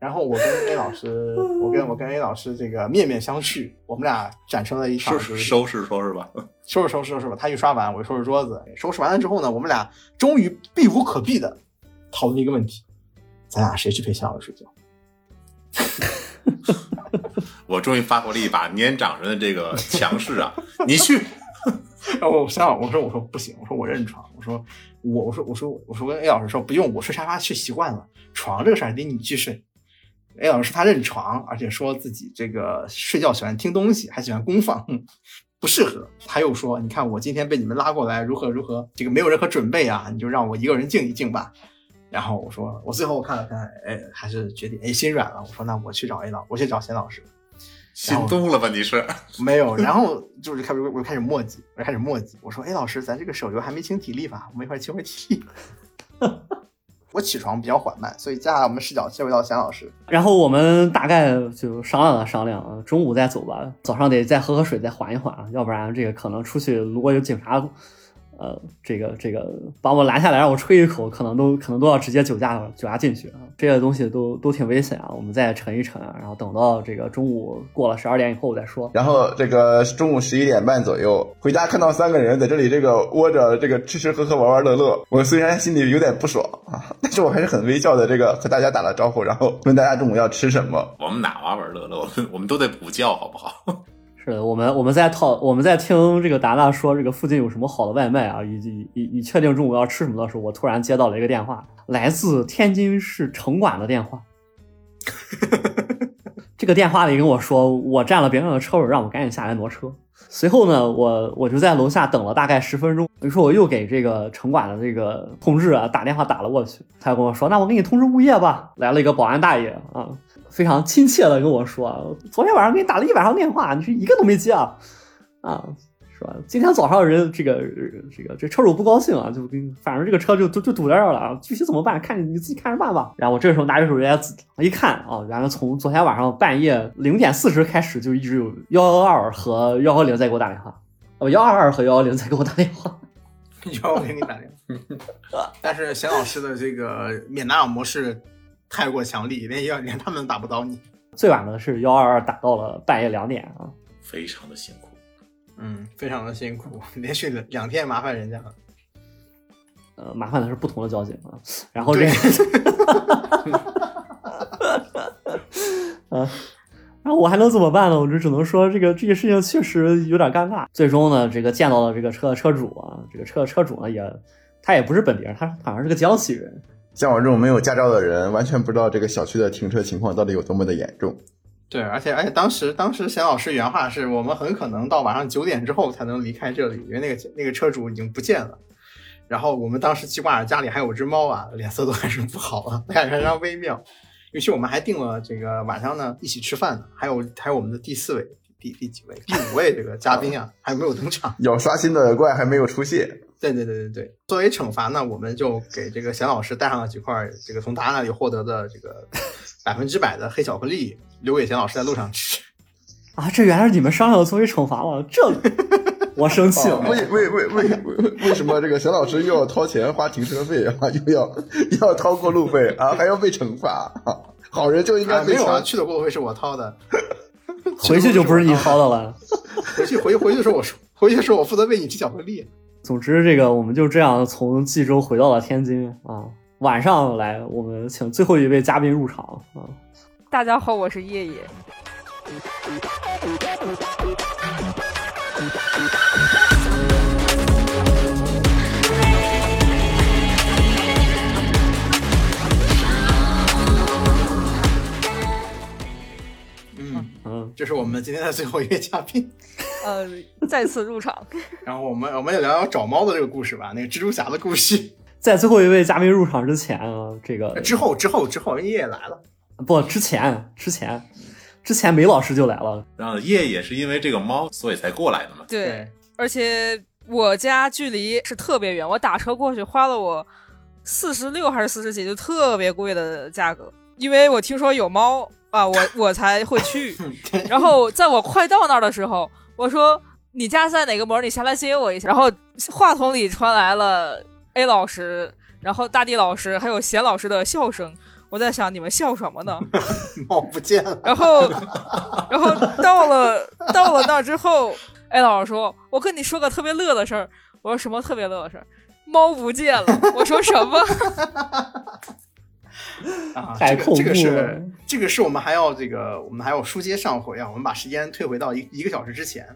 然后我跟 A 老师，我跟我跟 A 老师这个面面相觑，我们俩展成了一场
收收拾收拾吧，
收拾收拾收拾吧。他一刷碗，我就收拾桌子。收拾完了之后呢，我们俩终于避无可避的讨论一个问题：咱俩谁去陪小老师睡觉？
我终于发挥了一把年长人的这个强势啊！你去。
然后我想，我说，我说不行，我说我认床，我说我，我说，我说，我说跟 A 老师说不用，我睡沙发睡习惯了，床这个事儿得你去睡。A 老师他认床，而且说自己这个睡觉喜欢听东西，还喜欢公放，不适合。他又说，你看我今天被你们拉过来，如何如何，这个没有任何准备啊，你就让我一个人静一静吧。然后我说，我最后我看了看，哎，还是决定，哎，心软了。我说，那我去找 A 老，我去找贤老师。
心动了吧？你是
没有，然后就是开始我开始墨迹，我开始墨迹。我说：“哎，老师，咱这个手游还没清体力吧？我们一块清会体力。”我起床比较缓慢，所以接下来我们视角切回到贤老师。
然后我们大概就商量了商量啊，中午再走吧，早上得再喝喝水，再缓一缓啊，要不然这个可能出去如果有警察。呃，这个这个把我拦下来让我吹一口，可能都可能都要直接酒驾酒驾进去啊！这些东西都都挺危险啊！我们再沉一沉啊，然后等到这个中午过了十二点以后再说。
然后这个中午十一点半左右回家，看到三个人在这里这个窝着，这个吃吃喝喝玩玩乐乐。我虽然心里有点不爽啊，但是我还是很微笑的这个和大家打了招呼，然后问大家中午要吃什么。
我们哪玩玩乐乐？我们我们都在补觉，好不好？
是的，我们我们在套我们在听这个达达说这个附近有什么好的外卖啊，以及以以确定中午要吃什么的时候，我突然接到了一个电话，来自天津市城管的电话。这个电话里跟我说，我占了别人的车位，让我赶紧下来挪车。随后呢，我我就在楼下等了大概十分钟。于是我又给这个城管的这个同志啊打电话打了过去，他就跟我说：“那我给你通知物业吧。”来了一个保安大爷啊。非常亲切的跟我说，昨天晚上给你打了一晚上电话，你是一个都没接啊，啊，是吧？今天早上人这个这个这车主不高兴啊，就跟反正这个车就就就堵在这儿了，具体怎么办，看你你自己看着办吧。然后我这时候拿着手机一看啊，原来从昨天晚上半夜零点四十开始就一直有幺幺二和幺幺零在给我打电话，哦，幺二二和幺幺零在给我打电话，
幺幺零给你打电话，但是贤老师的这个免打扰模式。太过强力，连要连他们都打不倒你。
最晚的是幺二二打到了半夜两点啊，
非常的辛苦。
嗯，非常的辛苦，连续两天麻烦人家了。
呃，麻烦的是不同的交警啊。然后这，嗯，然后我还能怎么办呢？我就只能说这个这个事情确实有点尴尬。最终呢，这个见到了这个车的车主啊，这个车车主呢也他也不是本地人，他好像是个江西人。
像我这种没有驾照的人，完全不知道这个小区的停车情况到底有多么的严重。
对，而且而且当时当时贤老师原话是我们很可能到晚上九点之后才能离开这里，因为那个那个车主已经不见了。然后我们当时记挂着家里还有只猫啊，脸色都还是不好了，感觉非常微妙。尤其我们还定了这个晚上呢一起吃饭的，还有还有我们的第四位、第第几位、第五位这个嘉宾啊，还没有登场。
有刷新的怪还没有出现。
对对对对对，作为惩罚呢，我们就给这个贤老师带上了几块这个从他那里获得的这个 百分之百的黑巧克力，留给贤老师在路上吃。
啊，这原来是你们商量作为惩罚了，这 我生气了。
为为为为为为什么这个贤老师又要掏钱花停车费啊，又要又要掏过路费啊，还要被惩罚啊？好人就应该
没有啊，去的过路费是我掏的。
回去就不是你掏的了。
回去回去回去的时候我说，回去的时候我负责喂你吃巧克力。
总之，这个我们就这样从冀州回到了天津啊。晚上来，我们请最后一位嘉宾入场啊。
大家好，我是叶叶。
这是我们今天的最后一位嘉宾。
呃，再次入场。
然后我们我们也聊聊找猫的这个故事吧，那个蜘蛛侠的故事。
在最后一位嘉宾入场之前啊，这个
之后之后之后，人叶叶来了，
不之前之前之前梅老师就来了，
然后叶也是因为这个猫，所以才过来的嘛。
对，而且我家距离是特别远，我打车过去花了我四十六还是四十几，就特别贵的价格。因为我听说有猫啊，我 我才会去。然后在我快到那儿的时候，我说：“你家在哪个门？你下来接我一下。”然后话筒里传来了 A 老师，然后大地老师还有贤老师的笑声。我在想，你们笑什么呢？
猫不见了。
然后，然后到了到了那儿之后，，A 老师说：“我跟你说个特别乐的事儿。”我说：“什么特别乐的事儿？”猫不见了。我说什么？
啊，
太
这个这个是这个是我们还要这个我们还要书接上回啊，我们把时间退回到一一个小时之前。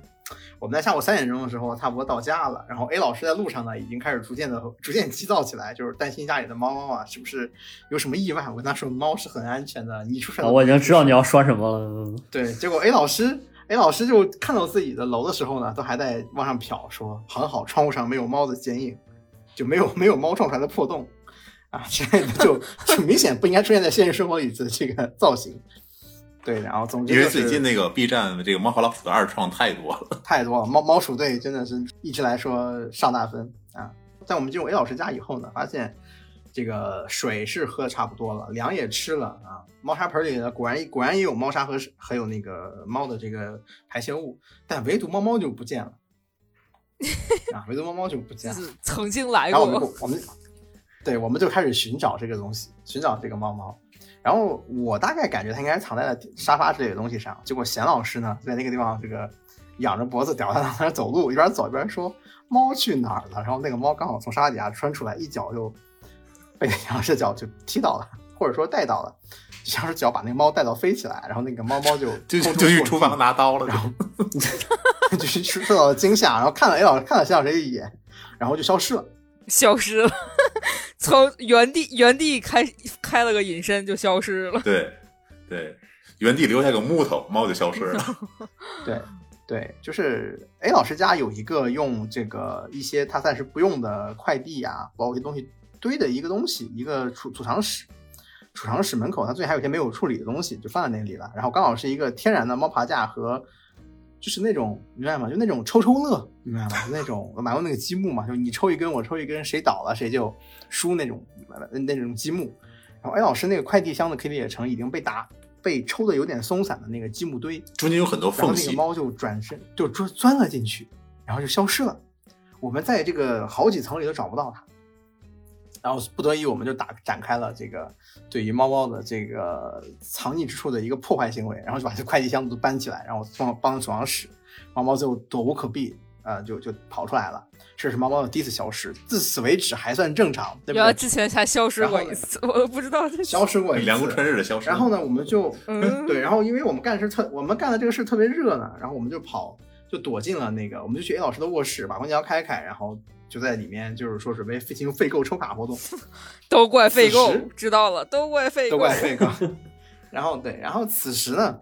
我们在下午三点钟的时候差不多到家了，然后 A 老师在路上呢已经开始逐渐的逐渐急躁起来，就是担心家里的猫猫啊是不是有什么意外。我跟他说猫是很安全的，你出事
啊
了。
我已经知道你要说什么了。嗯
对，结果 A 老师 A 老师就看到自己的楼的时候呢，都还在往上瞟，说很好，窗户上没有猫的剪影，就没有没有猫撞出来的破洞啊之类的，就就明显不应该出现在现实生活里的这个造型。对，然后总之
因为最近那个 B 站这个猫和老鼠的二创太多了，
太多了，猫猫鼠队真的是一直来说上大分啊。在我们进入 A 老师家以后呢，发现这个水是喝的差不多了，粮也吃了啊，猫砂盆里呢果然果然也有猫砂和还有那个猫的这个排泄物，但唯独猫猫就不见了 啊，唯独猫猫就不见了。
就是曾经来
然后我们
过。
就我们对我们就开始寻找这个东西，寻找这个猫猫。然后我大概感觉它应该藏在了沙发之类的东西上。结果贤老师呢，在那个地方这个仰着脖子吊在那儿走路，一边走一边说：“猫去哪儿了？”然后那个猫刚好从沙发底下穿出来，一脚就被贤老师的脚就踢到了，或者说带到了。贤老师脚把那个猫带到飞起来，然后那个猫猫就
就就去厨房拿刀了，
然后 就是受到了惊吓，然后看了 A 老师看了贤老师一眼，然后就消失了。
消失了，从原地原地开开了个隐身就消失了。
对对，原地留下个木头，猫就消失了。
对对，就是 A 老师家有一个用这个一些他暂时不用的快递啊，包括一些东西堆的一个东西，一个储储藏室。储藏室门口，它最近还有一些没有处理的东西，就放在那里了。然后刚好是一个天然的猫爬架和，就是那种明白吗？就那种抽抽乐，明白吗？就那种我买过那个积木嘛，就你抽一根，我抽一根，谁倒了谁就输那种那种积木。然后 A 老师那个快递箱的 K D 也成已经被打被抽的有点松散的那个积木堆，
中间有很多
然后
缝隙，
那个猫就转身就钻钻了进去，然后就消失了。我们在这个好几层里都找不到它，然后不得已我们就打展开了这个对于猫猫的这个藏匿之处的一个破坏行为，然后就把这快递箱子都搬起来，然后放放到储藏室，猫猫最后躲无可避，呃，就就跑出来了。这是猫猫的第一次消失，自此为止还算正常，对不对？
原来之前才消失过一次，我都不知道这
消失过一次，
凉宫春日的消失。
然后呢，我们就
嗯
对，然后因为我们干的事特，我们干的这个事特别热呢，然后我们就跑，就躲进了那个，我们就去 A 老师的卧室，把空调开开，然后就在里面，就是说准备进行废购抽卡活动，
都怪废购，知道了，都怪废购，
都怪 废购。然后对，然后此时呢，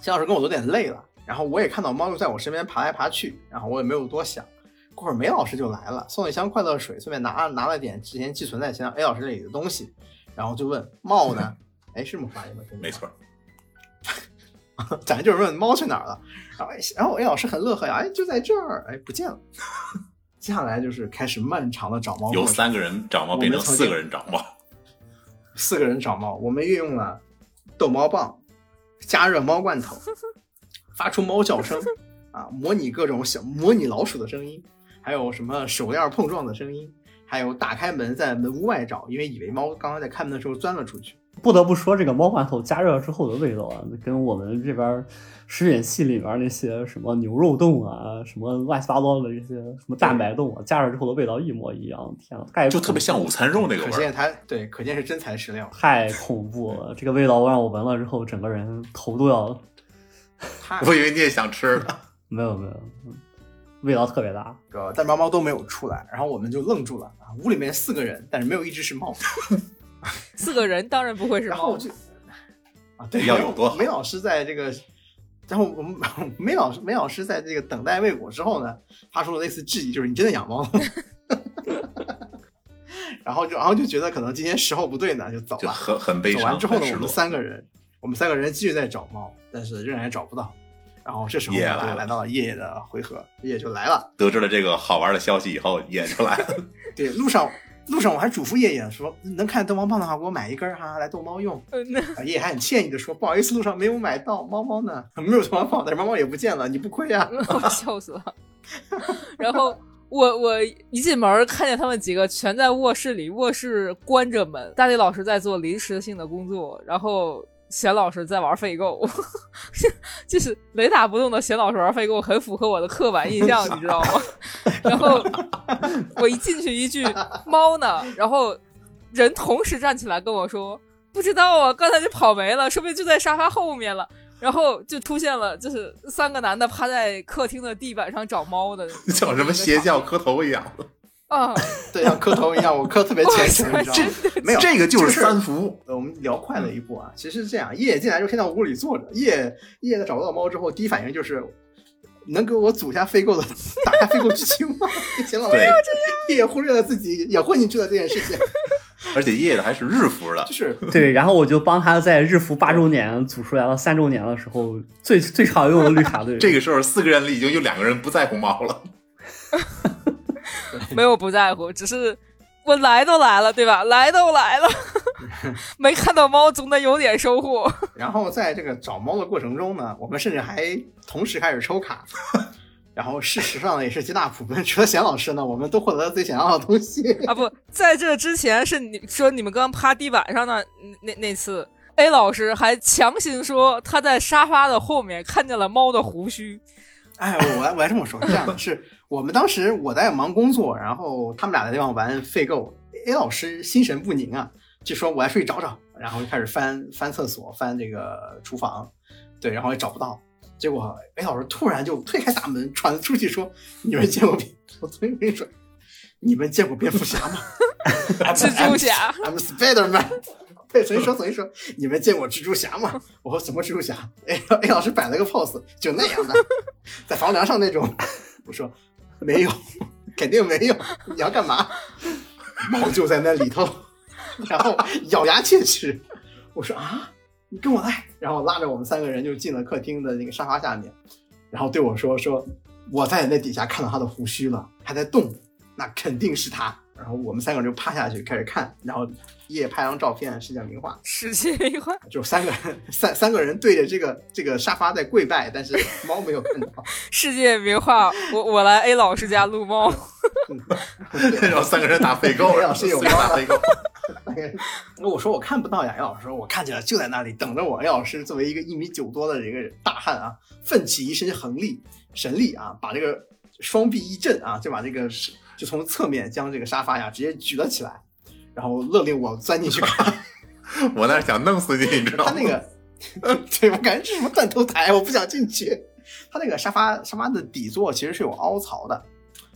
谢老师跟我有点累了，然后我也看到猫又在我身边爬来爬去，然后我也没有多想。过会儿梅老师就来了，送了一箱快乐水，顺便拿拿了点之前寄存在前 A 老师这里的东西，然后就问猫呢？哎，是这么发音吗？
没错，
咱就是问猫去哪儿了，然后哎然后 A 老师很乐呵呀，哎就在这儿，哎不见了。接下来就是开始漫长的找猫
由三个人找猫变成四个人找猫，
四个人找猫，我们运用了逗猫棒、加热猫罐头、发出猫叫声啊，模拟各种小模拟老鼠的声音，还有什么手链碰撞的声音，还有打开门在门屋外找，因为以为猫刚刚在开门的时候钻了出去。
不得不说，这个猫罐头加热之后的味道啊，跟我们这边食品系里边那些什么牛肉冻啊，什么乱七八糟的这些什么蛋白冻啊，加热之后的味道一模一样。天呐，太
就特别像午餐肉那个味儿。
可见它对，可见是真材实料。
太恐怖了！这个味道让我闻了之后，整个人头都要……
我以为你也想吃呢。
没有没有，嗯味道特别大。
这个但猫猫都没有出来，然后我们就愣住了啊！屋里面四个人，但是没有一只是猫。
四个人当然不会是猫
然后我，就啊，对，
要有多
梅老师在这个，然后我们 梅老师梅老师在这个等待未果之后呢，发出了类似质疑，就是你真的养猫吗？然后就然后就觉得可能今天时候不对呢，就走了。
很很悲
走
伤，
完之后呢，我们。三个人，我们三个人继续在找猫，但是仍然找不到。然后这时候
夜
来
了
来到了夜夜的回合，夜夜就来了。
得知了这个好玩的消息以后，也就来了。
对，路上路上我还嘱咐夜夜说，能看逗猫棒的话，给我买一根儿哈，来逗猫用。
嗯，那
啊，爷爷还很歉意的说：“不好意思，路上没有买到猫猫呢，没有逗猫棒，但是猫猫也不见了，你不亏啊。
我笑死了。然后我我一进门看见他们几个全在卧室里，卧室关着门，大力老师在做临时性的工作，然后贤老师在玩废购，就是雷打不动的贤老师玩废购，很符合我的刻板印象，你知道吗？然后我一进去一句猫呢，然后人同时站起来跟我说。不知道啊，刚才就跑没了，说不定就在沙发后面了。然后就出现了，就是三个男的趴在客厅的地板上找猫的，
像什么邪教磕头一样。
啊！
对，像磕头一样，我磕特别虔诚，你知道吗？没有，
这个就是
是
三伏。
呃我们聊快了一步啊。其实是这样，叶进来之后先到屋里坐着，叶叶在找不到猫之后，第一反应就是能给我组一下飞购的，打下飞购剧情吗？行了，
对，
叶忽略了自己也混进去了这件事情，
而且夜的还是日服的
就，是
对，然后我就帮他在日服八周年组出来了三周年的时候最最常用的绿茶队。
这个时候四个人里已经有两个人不在乎猫了。
没有不在乎，只是我来都来了，对吧？来都来了，没看到猫总得有点收获。
然后在这个找猫的过程中呢，我们甚至还同时开始抽卡。然后事实上呢，也是皆大普奔。除了贤老师呢，我们都获得了自己想要的东西。
啊不，在这之前是你说你们刚趴地板上的那那次，A 老师还强行说他在沙发的后面看见了猫的胡须。
哎，我来我来这么说，是这样的，是我们当时我在忙工作，然后他们俩在地方玩废购，A 老师心神不宁啊，就说我要出去找找，然后就开始翻翻厕所，翻这个厨房，对，然后也找不到，结果 A 老师突然就推开大门，喘着出去说：“你们见过蝙？” 我昨天跟你说，你们见过蝙蝠侠吗？
蜘蛛侠
I'm Spider Man。对，所以说，所以说，你们见过蜘蛛侠吗？我说什么蜘蛛侠？A A 老师摆了个 pose，就那样的，在房梁上那种。我说没有，肯定没有。你要干嘛？猫就在那里头，然后咬牙切齿。我说啊，你跟我来，然后拉着我们三个人就进了客厅的那个沙发下面，然后对我说说我在那底下看到他的胡须了，还在动，那肯定是他。然后我们三个人就趴下去开始看，然后叶拍张照片，世界名画，
世界名画，
就三个人三三个人对着这个这个沙发在跪拜，但是 猫没有看到。
世界名画，我我来 A 老师家撸猫。
然后三个人打飞购，
哎老师有
四个人打飞购。
我说我看不到呀，，A 老师说我看见了，就在那里等着我。A 老师作为一个一米九多的一个大汉啊，奋起一身横力神力啊，把这个双臂一震啊，就把这个就从侧面将这个沙发呀直接举了起来，然后勒令我钻进去看。
我那是想弄死你，你知道吗？
他那个，对我感觉这是什么断头台，我不想进去。他那个沙发沙发的底座其实是有凹槽的，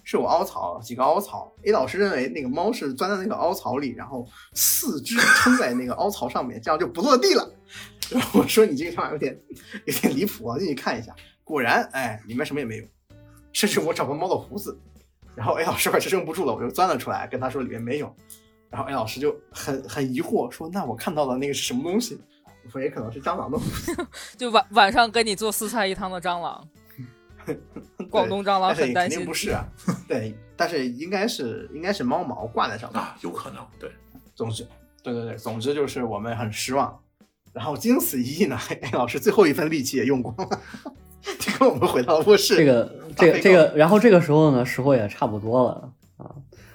是有凹槽，几个凹槽。A 老师认为那个猫是钻在那个凹槽里，然后四肢撑在那个凹槽上面，这样就不落地了。然后我说你这个想法有点有点离谱啊，进去看一下。果然，哎，里面什么也没有，甚至我找过猫的胡子。然后 A 老师快支撑不住了，我就钻了出来，跟他说里面没有。然后 A 老师就很很疑惑说：“那我看到的那个是什么东西？”我说：“也可能是蟑螂的。
就晚晚上跟你做四菜一汤的蟑螂，广东蟑螂很担心。
定不是啊，对，但是应该是应该是猫毛挂在上面。
啊，有可能，对，
总之，对对对，总之就是我们很失望。然后经此一役呢，A 老师最后一份力气也用光了，就跟我们回到了卧室。
这个这个这个，然后这个时候呢，时候也差不多了啊。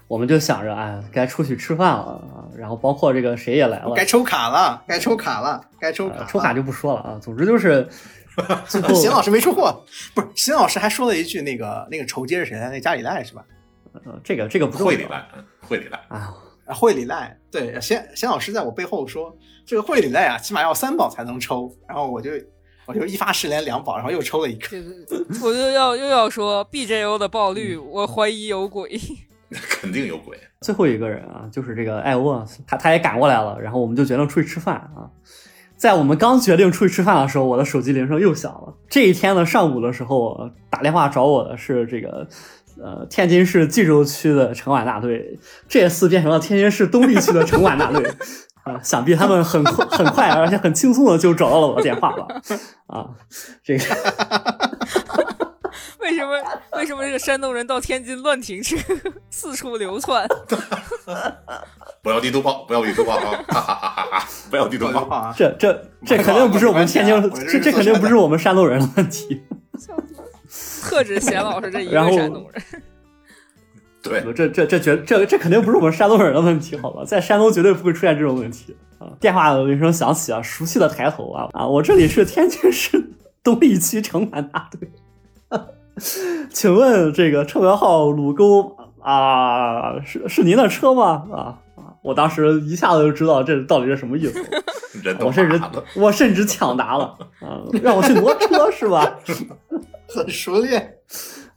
我们就想着，哎，该出去吃饭了啊。然后包括这个谁也来了，
该抽卡了，该抽卡了，该抽卡。
呃抽卡就不说了啊。总之就是 最后
邢老师没出货，不是邢老师还说了一句那个那个筹接是谁来？那加里赖是吧？
呃这个这个不
会里赖，嗯会里赖，
啊。
会，里赖，对，邢邢老师在我背后说，这个会里赖啊，起码要三宝才能抽，然后我就我就一发十连两宝，然后又抽了一个，
我就要又要说 BJO 的爆率，我怀疑有鬼。
肯定有鬼。
最后一个人啊，就是这个艾沃，他他也赶过来了，然后我们就决定出去吃饭啊。在我们刚决定出去吃饭的时候，我的手机铃声又响了。这一天的上午的时候，打电话找我的是这个，呃，天津市蓟州区的城管大队，这次变成了天津市东丽区的城管大队。啊，想必他们很快、很快，而且很轻松的就找到了我的电话了？啊，这个
为什么为什么这个山东人到天津乱停车，四处流窜？
不要地图炮，不要地图炮啊！哈哈哈哈哈！不要地图炮。
啊，
这这这肯定不是我们天津
这，
这这肯定不是我们山东人的问题。
特指贤老师这一
然后
个山东人。
对，
这这这绝这这肯定不是我们山东人的问题，好吧？在山东绝对不会出现这种问题啊！电话的铃声响起啊，熟悉的抬头啊啊！我这里是天津市东丽区城管大队，请问这个车牌号鲁沟啊，是是您的车吗？啊啊！我当时一下子就知道这到底是什么意思，我甚至。我甚至抢答了啊，让我去挪车 是吧？
很熟练，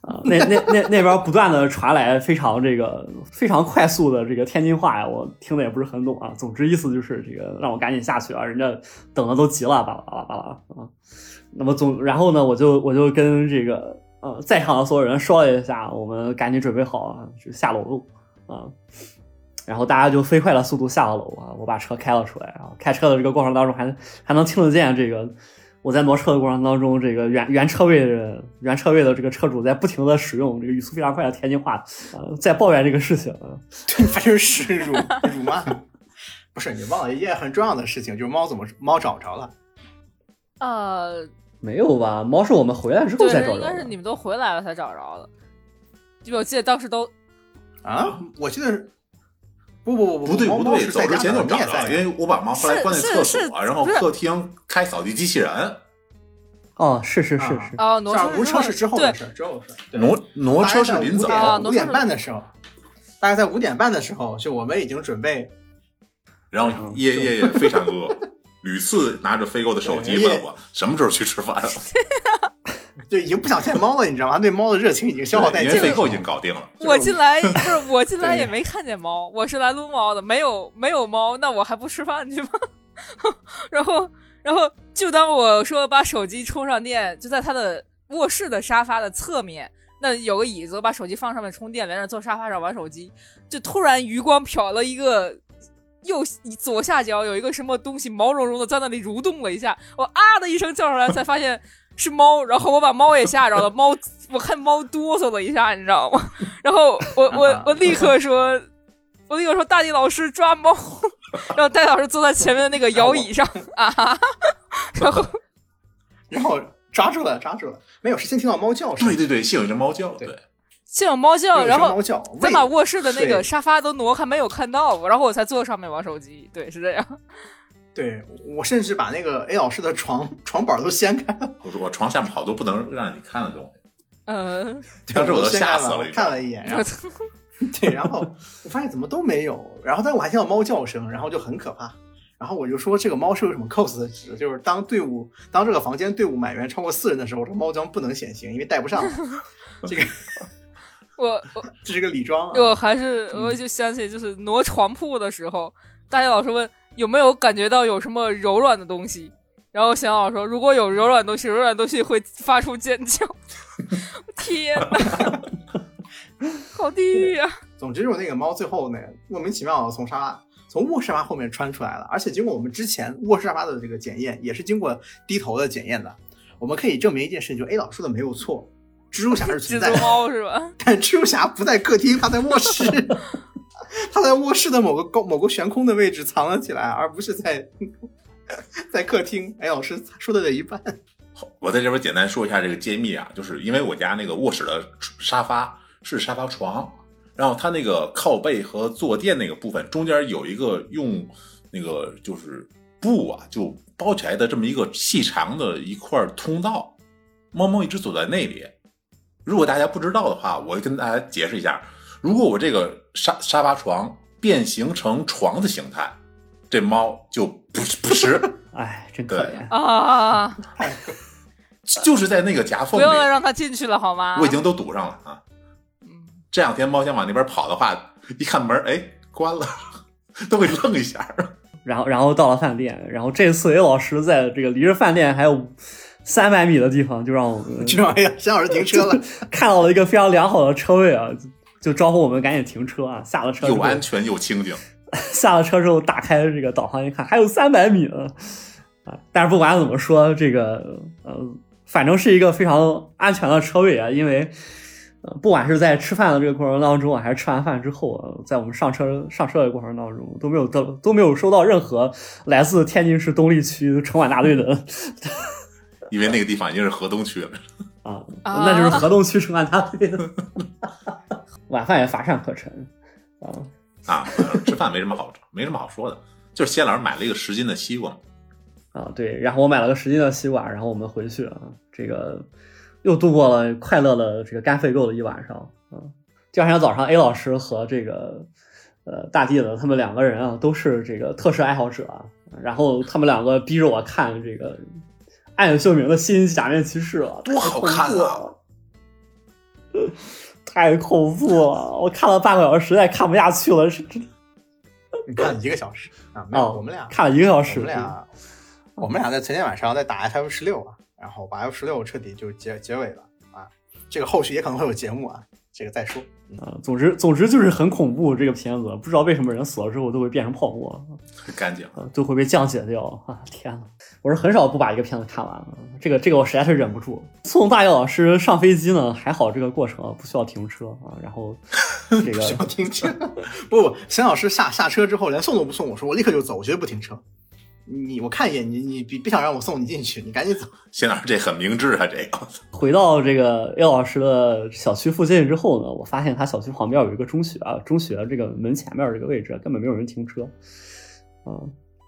啊，那那那那边不断的传来非常这个非常快速的这个天津话呀，我听的也不是很懂啊。总之意思就是这个让我赶紧下去啊，人家等的都急了，巴拉巴拉巴拉啊。那么总然后呢，我就我就跟这个呃在场的所有人说了一下，我们赶紧准备好啊，就下楼路啊。然后大家就飞快的速度下了楼啊，我把车开了出来啊。开车的这个过程当中还还能听得见这个我在挪车的过程当中，这个原原车位的原车位的这个车主在不停的使用这个语速非常快的天津话，呃，在抱怨这个事情。啊
对，反正是辱辱骂。不是你忘了一件很重要的事情，就是猫怎么猫找着了？
呃，
没有吧？猫是我们回来之后才，找着的。
应该是你们都回来了才找着的。就我记得当时都
啊，我记得是不不不
不对不对，走之前就找着了，因为我把猫后来关在厕所，然后客厅开扫地机器人，
哦，是是是
啊
是，
哦，挪车
车是之后的
对，
事，之后的事。对
挪挪车是临走
五点半的时候，大概在五点半的时候，就我们已经准备
然后夜夜也非常饿，屡次拿着飞狗的手机问我什么时候去吃饭，
就已经不想见猫了，你知道吗？他对猫的热情已经消耗殆尽了。
因为飞狗已经搞定了。
我进来 不是我进来也没看见猫，我是来撸猫的，没有没有猫，那我还不吃饭去吗？然后然后就当我说把手机充上电，就在他的卧室的沙发的侧面，那有个椅子，我把手机放上面充电，连着坐沙发上玩手机，就突然余光瞟了一个。右左下角有一个什么东西毛茸茸的在那里蠕动了一下，我啊的一声叫出来，才发现是猫，然后我把猫也吓着了，猫我看猫哆嗦了一下，你知道吗？然后我我我立刻说，我立刻说大地老师抓猫，然后戴老师坐在前面的那个摇椅上啊，然后
然后抓住了，抓住了，没有，是先听到猫叫声，
对对对，先有一只猫叫，
对。
对，
先有猫叫，然后再把卧室的那个沙发都挪开，没有看到，然后我才坐上面玩手机，对，是这样。
对我甚至把那个 A 老师的床床板都掀开了，
我说我床下面好多不能让你看的东西，
嗯，
当时我都吓死了
我看了一眼，然后 对，然后我发现怎么都没有，然后但我还听到猫叫声，然后就很可怕。然后我就说这个猫是有什么 cos 的值，就是当队伍当这个房间队伍满员超过四人的时候，这猫将不能显形，因为带不上。这个
我我
这是个礼装、啊。
我还是我就想起就是挪床铺的时候，大家老师问有没有感觉到有什么柔软的东西，然后祥老师说如果有柔软东西，柔软东西会发出尖叫。天哪，好地狱啊！
总之就是那个猫最后呢，莫名其妙的从沙发从卧室沙发后面穿出来了，而且经过我们之前卧室沙发的这个检验，也是经过低头的检验的。我们可以证明一件事情，就 A 老说的没有错，蜘蛛侠是
蜘
存在的，
蛛猫是吧？
但蜘蛛侠不在客厅，他在卧室，他在卧室的某个高某个悬空的位置藏了起来，而不是在 在客厅。哎，老师说的这一半，好
我在这边简单说一下这个揭秘啊，就是因为我家那个卧室的沙发是沙发床，然后它那个靠背和坐垫那个部分中间有一个用那个就是布啊就包起来的这么一个细长的一块通道，猫猫一直走在那里。如果大家不知道的话，我跟大家解释一下：如果我这个沙沙发床变形成床的形态，这猫就不不吃，
哎，真可
对
怜。
啊！
就是在那个夹缝里
不用，再让它进去了好吗？
我已经都堵上了啊。
嗯
这两天猫想往那边跑的话，一看门，哎，关了，都会愣一下。
然后，然后到了饭店，然后这次 A 老师在这个离着饭店还有三百米的地方，就让我们
这玩意儿，沈老师停车了，
看到了一个非常良好的车位啊，就就招呼我们赶紧停车啊。下了车
又安全又清静，
下了车之后打开这个导航一看，还有三百米呢啊！但是不管怎么说，这个呃，反正是一个非常安全的车位啊，因为呃，不管是在吃饭的这个过程当中啊，还是吃完饭之后啊，在我们上车上车的过程当中，都没有都都没有收到任何来自天津市东丽区城管大队的
因为那个地方已经是河东区了。
啊，
啊
那就是河东区城管大队的。晚饭也乏善可陈啊，
啊，吃饭没什么好，没什么好说的，就是谢老师买了一个十斤的西瓜，
啊，对，然后我买了个十斤的西瓜，然后我们回去啊，这个又度过了快乐的这个干废购的一晚上啊。第二天早上，A 老师和这个呃大地的他们两个人啊，都是这个特摄爱好者啊，然后他们两个逼着我看这个暗影秀明的新假面骑士了，
多好看啊！
太恐怖了！我看了半个小时，实在看不下去了，是真
你看一个小时啊，没有，
哦，
我们俩
看了一个小时
我
时，
们俩，我们俩在前天晚上在打 FF 十六啊，然后把 F 十六彻底就结结尾了啊，这个后续也可能会有节目啊，这个再说。
啊，总之总之就是很恐怖这个片子，不知道为什么人死了之后都会变成泡沫。
很干净。
啊，都会被降解掉啊！天呐，我是很少不把一个片子看完的，这个这个我实在是忍不住。送大叶老师上飞机呢，还好这个过程啊不需要停车啊，然后这个
需要停车？不不，沈老师下下车之后连送都不送我，说我立刻就走，我绝对不停车。你我看一眼，你你别别想让我送你进去，你赶紧走。
谢老师这很明智啊，这个
回到这个 A 老师的小区附近之后呢，我发现他小区旁边有一个中学啊，中学这个门前面这个位置根本没有人停车，啊，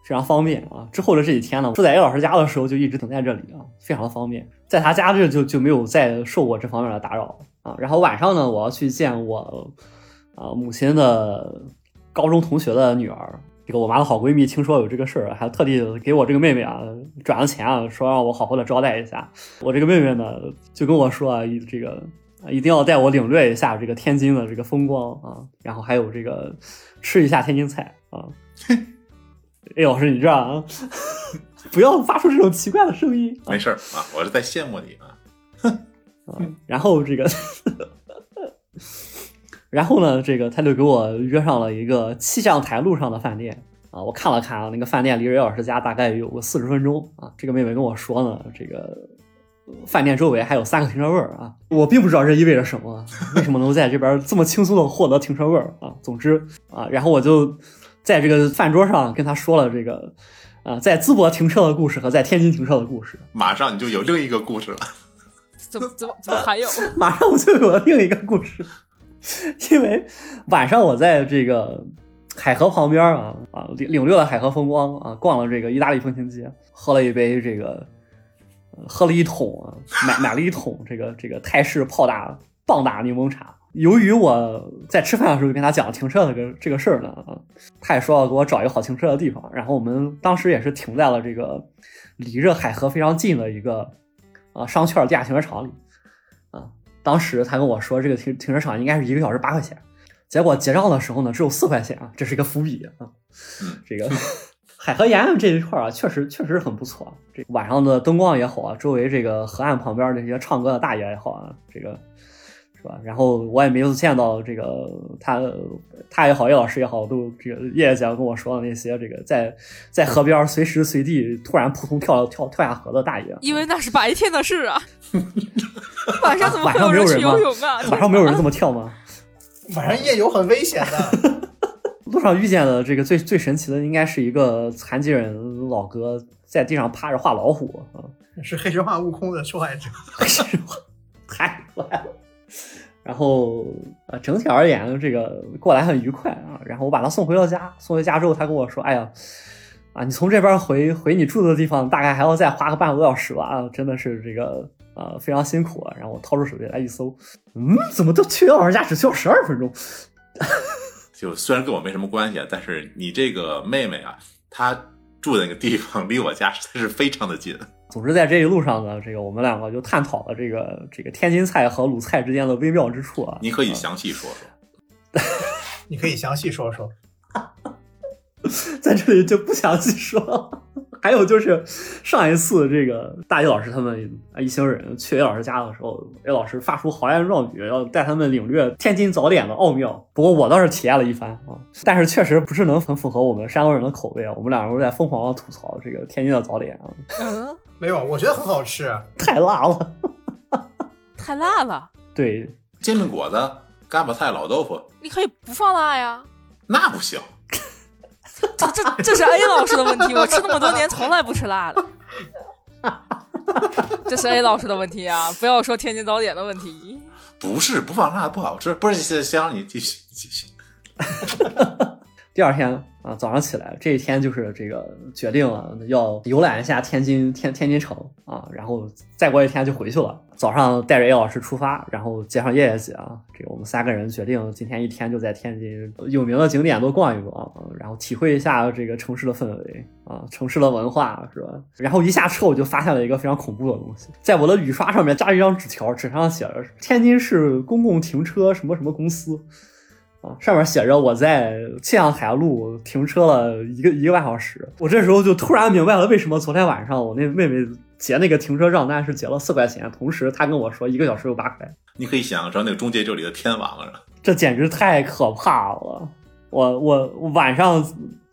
非常方便啊。之后的这几天呢，住在 A 老师家的时候就一直等在这里啊，非常的方便。在他家这就就没有再受过这方面的打扰啊。然后晚上呢，我要去见我啊母亲的高中同学的女儿。这个我妈的好闺蜜听说有这个事儿，还特地给我这个妹妹啊转了钱啊，说让我好好的招待一下。我这个妹妹呢，就跟我说啊，这个啊一定要带我领略一下这个天津的这个风光啊，然后还有这个吃一下天津菜啊。哎，老师，你这样啊，不要发出这种奇怪的声音啊
没事儿啊，我是在羡慕你啊。
啊。然后这个，然后呢，这个他就给我约上了一个气象台路上的饭店啊。我看了看啊，那个饭店离任老师家大概有个四十分钟啊。这个妹妹跟我说呢，这个呃饭店周围还有三个停车位啊。我并不知道这意味着什么，为什么能在这边这么轻松的获得停车位啊？总之啊，然后我就在这个饭桌上跟他说了这个啊，在淄博停车的故事和在天津停车的故事。
马上你就有另一个故事了。
怎么怎么怎么还有？
马上我就有了另一个故事，因为晚上我在这个海河旁边啊啊领领略了海河风光啊，逛了这个意大利风情街，喝了一杯这个，喝了一桶啊，买买了一桶这个这个泰式泡打棒打柠檬茶。由于我在吃饭的时候就跟他讲停车的这个这个事儿呢，他也说要给我找一个好停车的地方，然后我们当时也是停在了这个离着海河非常近的一个啊商圈地下停车场里。啊，当时他跟我说这个停停车场应该是一个小时八块钱，结果结账的时候呢只有四块钱啊，这是一个伏笔啊。
嗯
这个 海河沿岸这一块儿啊，确实确实很不错。这晚上的灯光也好啊，周围这个河岸旁边那些唱歌的大爷也好啊，这个是吧？然后我也没有见到这个他他也好，叶老师也好，都这个叶姐跟我说的那些这个在在河边随时随地突然扑通跳跳跳下河的大爷。
因为那是白天的事啊，晚上怎么
晚
会
有人吗
游泳啊？
晚上没有人这么跳吗？
晚上夜游很危险的。
路上遇见的这个最最神奇的，应该是一个残疾人老哥在地上趴着画老虎啊，
是黑神话悟空的受害者。
太坏了然后呃，整体而言，这个过来很愉快啊。然后我把他送回了家，送回家之后，他跟我说：“哎呀，啊，你从这边回回你住的地方，大概还要再花个半个多小时吧？啊，真的是这个呃非常辛苦啊。”然后我掏出手机来一搜，嗯，怎么到去老师家只需要十二分钟？
就虽然跟我没什么关系，但是你这个妹妹啊，她住的那个地方离我家实在是非常的近。
总之，在这一路上呢，这个我们两个就探讨了这个这个天津菜和鲁菜之间的微妙之处啊。
你可以详细说说。
你可以详细说说。
在这里就不详细说了。还有就是上一次这个大一老师他们一行人去 A 老师家的时候，A 老师发出豪言壮语，要带他们领略天津早点的奥妙。不过我倒是体验了一番啊，但是确实不是能很符合我们山东人的口味啊。我们两个人在疯狂的吐槽这个天津的早点啊。
嗯，
没有，我觉得很好吃。
太辣了，
太辣了。
对，煎饼果子、嘎巴菜、老豆腐，
你可以不放辣呀。
那不行。
这这这是 A 老师的问题，我吃那么多年从来不吃辣的。这是 A 老师的问题啊！不要说天津早点的问题。
不是不放辣不好吃，不是先先让你继续继续。
第二天啊，早上起来，这一天就是这个决定了要游览一下天津天天津城啊，然后再过一天就回去了。早上带着叶老师出发，然后接上叶叶姐啊，这个我们三个人决定今天一天就在天津有名的景点都逛一逛，然后体会一下这个城市的氛围啊，城市的文化是吧？然后一下车我就发现了一个非常恐怖的东西，在我的雨刷上面扎了一张纸条，纸上写着天津市公共停车什么什么公司。上面写着我在庆阳海路停车了一个一个半小时，我这时候就突然明白了为什么昨天晚上我那妹妹结那个停车账单是结了四块钱，同时她跟我说一个小时有八块。
你可以想象那个中介这里的天王了，
这简直太可怕了！我我晚上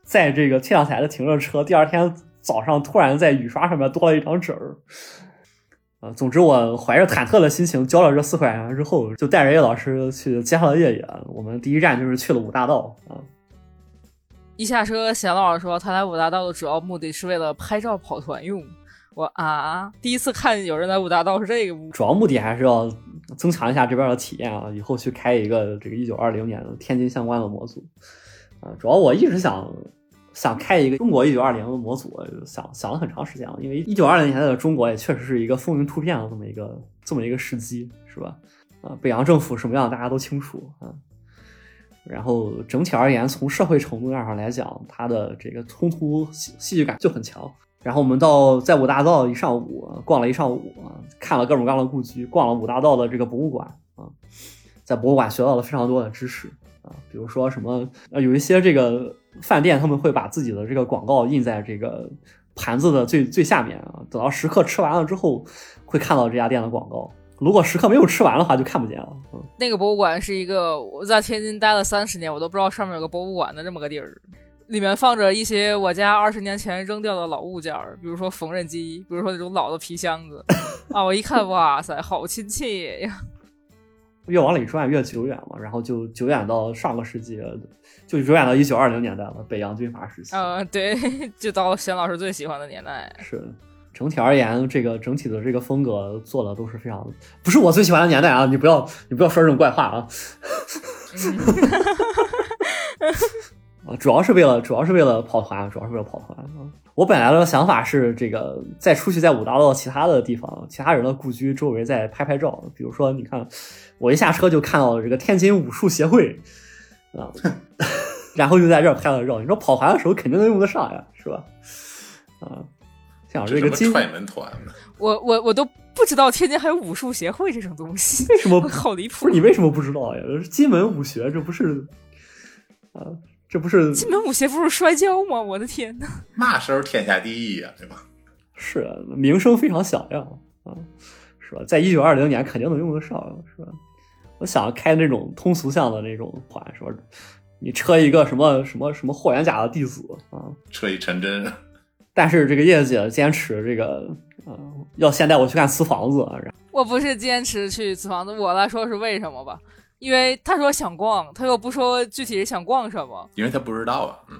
在这个庆阳台的停着车，第二天早上突然在雨刷上面多了一张纸儿。啊，总之我怀着忐忑的心情交了这四块钱之后，就带着叶老师去接上了叶叶。我们第一站就是去了五大道啊。
一下车，贤老师说他来五大道的主要目的是为了拍照跑团用。我啊，第一次看有人来五大道是这个目
主要目的还是要增强一下这边的体验啊，以后去开一个这个一九二零年的天津相关的模组啊。主要我一直想。想开一个中国一九二零的模组，想想了很长时间了。因为一九二零年代的中国也确实是一个风云突变的这么一个这么一个时机，是吧？啊，北洋政府什么样大家都清楚啊。然后整体而言，从社会程度上来讲，它的这个冲突戏戏剧感就很强。然后我们到在五大道一上午逛了一上午，看了各种各样的故居，逛了五大道的这个博物馆啊，在博物馆学到了非常多的知识啊，比如说什么呃，有一些这个。饭店他们会把自己的这个广告印在这个盘子的最最下面啊，等到食客吃完了之后，会看到这家店的广告。如果食客没有吃完的话，就看不见了。嗯，
那个博物馆是一个我在天津待了三十年，我都不知道上面有个博物馆的这么个地儿，里面放着一些我家二十年前扔掉的老物件，比如说缝纫机，比如说那种老的皮箱子啊，我一看，哇塞，好亲切呀！
越往里转越久远嘛，然后就久远到上个世纪。就久远到一九二零年代了，北洋军阀时期。
嗯，对，就到沈老师最喜欢的年代。
是，整体而言，这个整体的这个风格做的都是非常，不是我最喜欢的年代啊！你不要，你不要说这种怪话啊！啊，主要是为了，主要是为了跑团，主要是为了跑团啊！我本来的想法是，这个再出去在五大道其他的地方，其他人的故居周围再拍拍照。比如说，你看，我一下车就看到了这个天津武术协会。啊，然后就在这儿拍了照。你说跑团的时候肯定能用得上呀，是吧？啊，像这个金
踹门团，
我我我都不知道天津还有武术协会这种东西，
为什么
好离谱？
不是你为什么不知道呀？金门武学，这不是啊？这不是
金门武协不是摔跤吗？我的天哪！
那时候天下第一呀？对吧？
是名声非常响亮啊，是吧？在一九二零年肯定能用得上，是吧？我想开那种通俗向的那种团，说你车一个什么什么什么霍元甲的弟子啊，
车一陈真。
但是这个叶姐坚持这个，嗯，要先带我去看瓷房子。
我不是坚持去瓷房子，我来说是为什么吧？因为他说想逛，他又不说具体是想逛什么。
因为他不知道啊，嗯。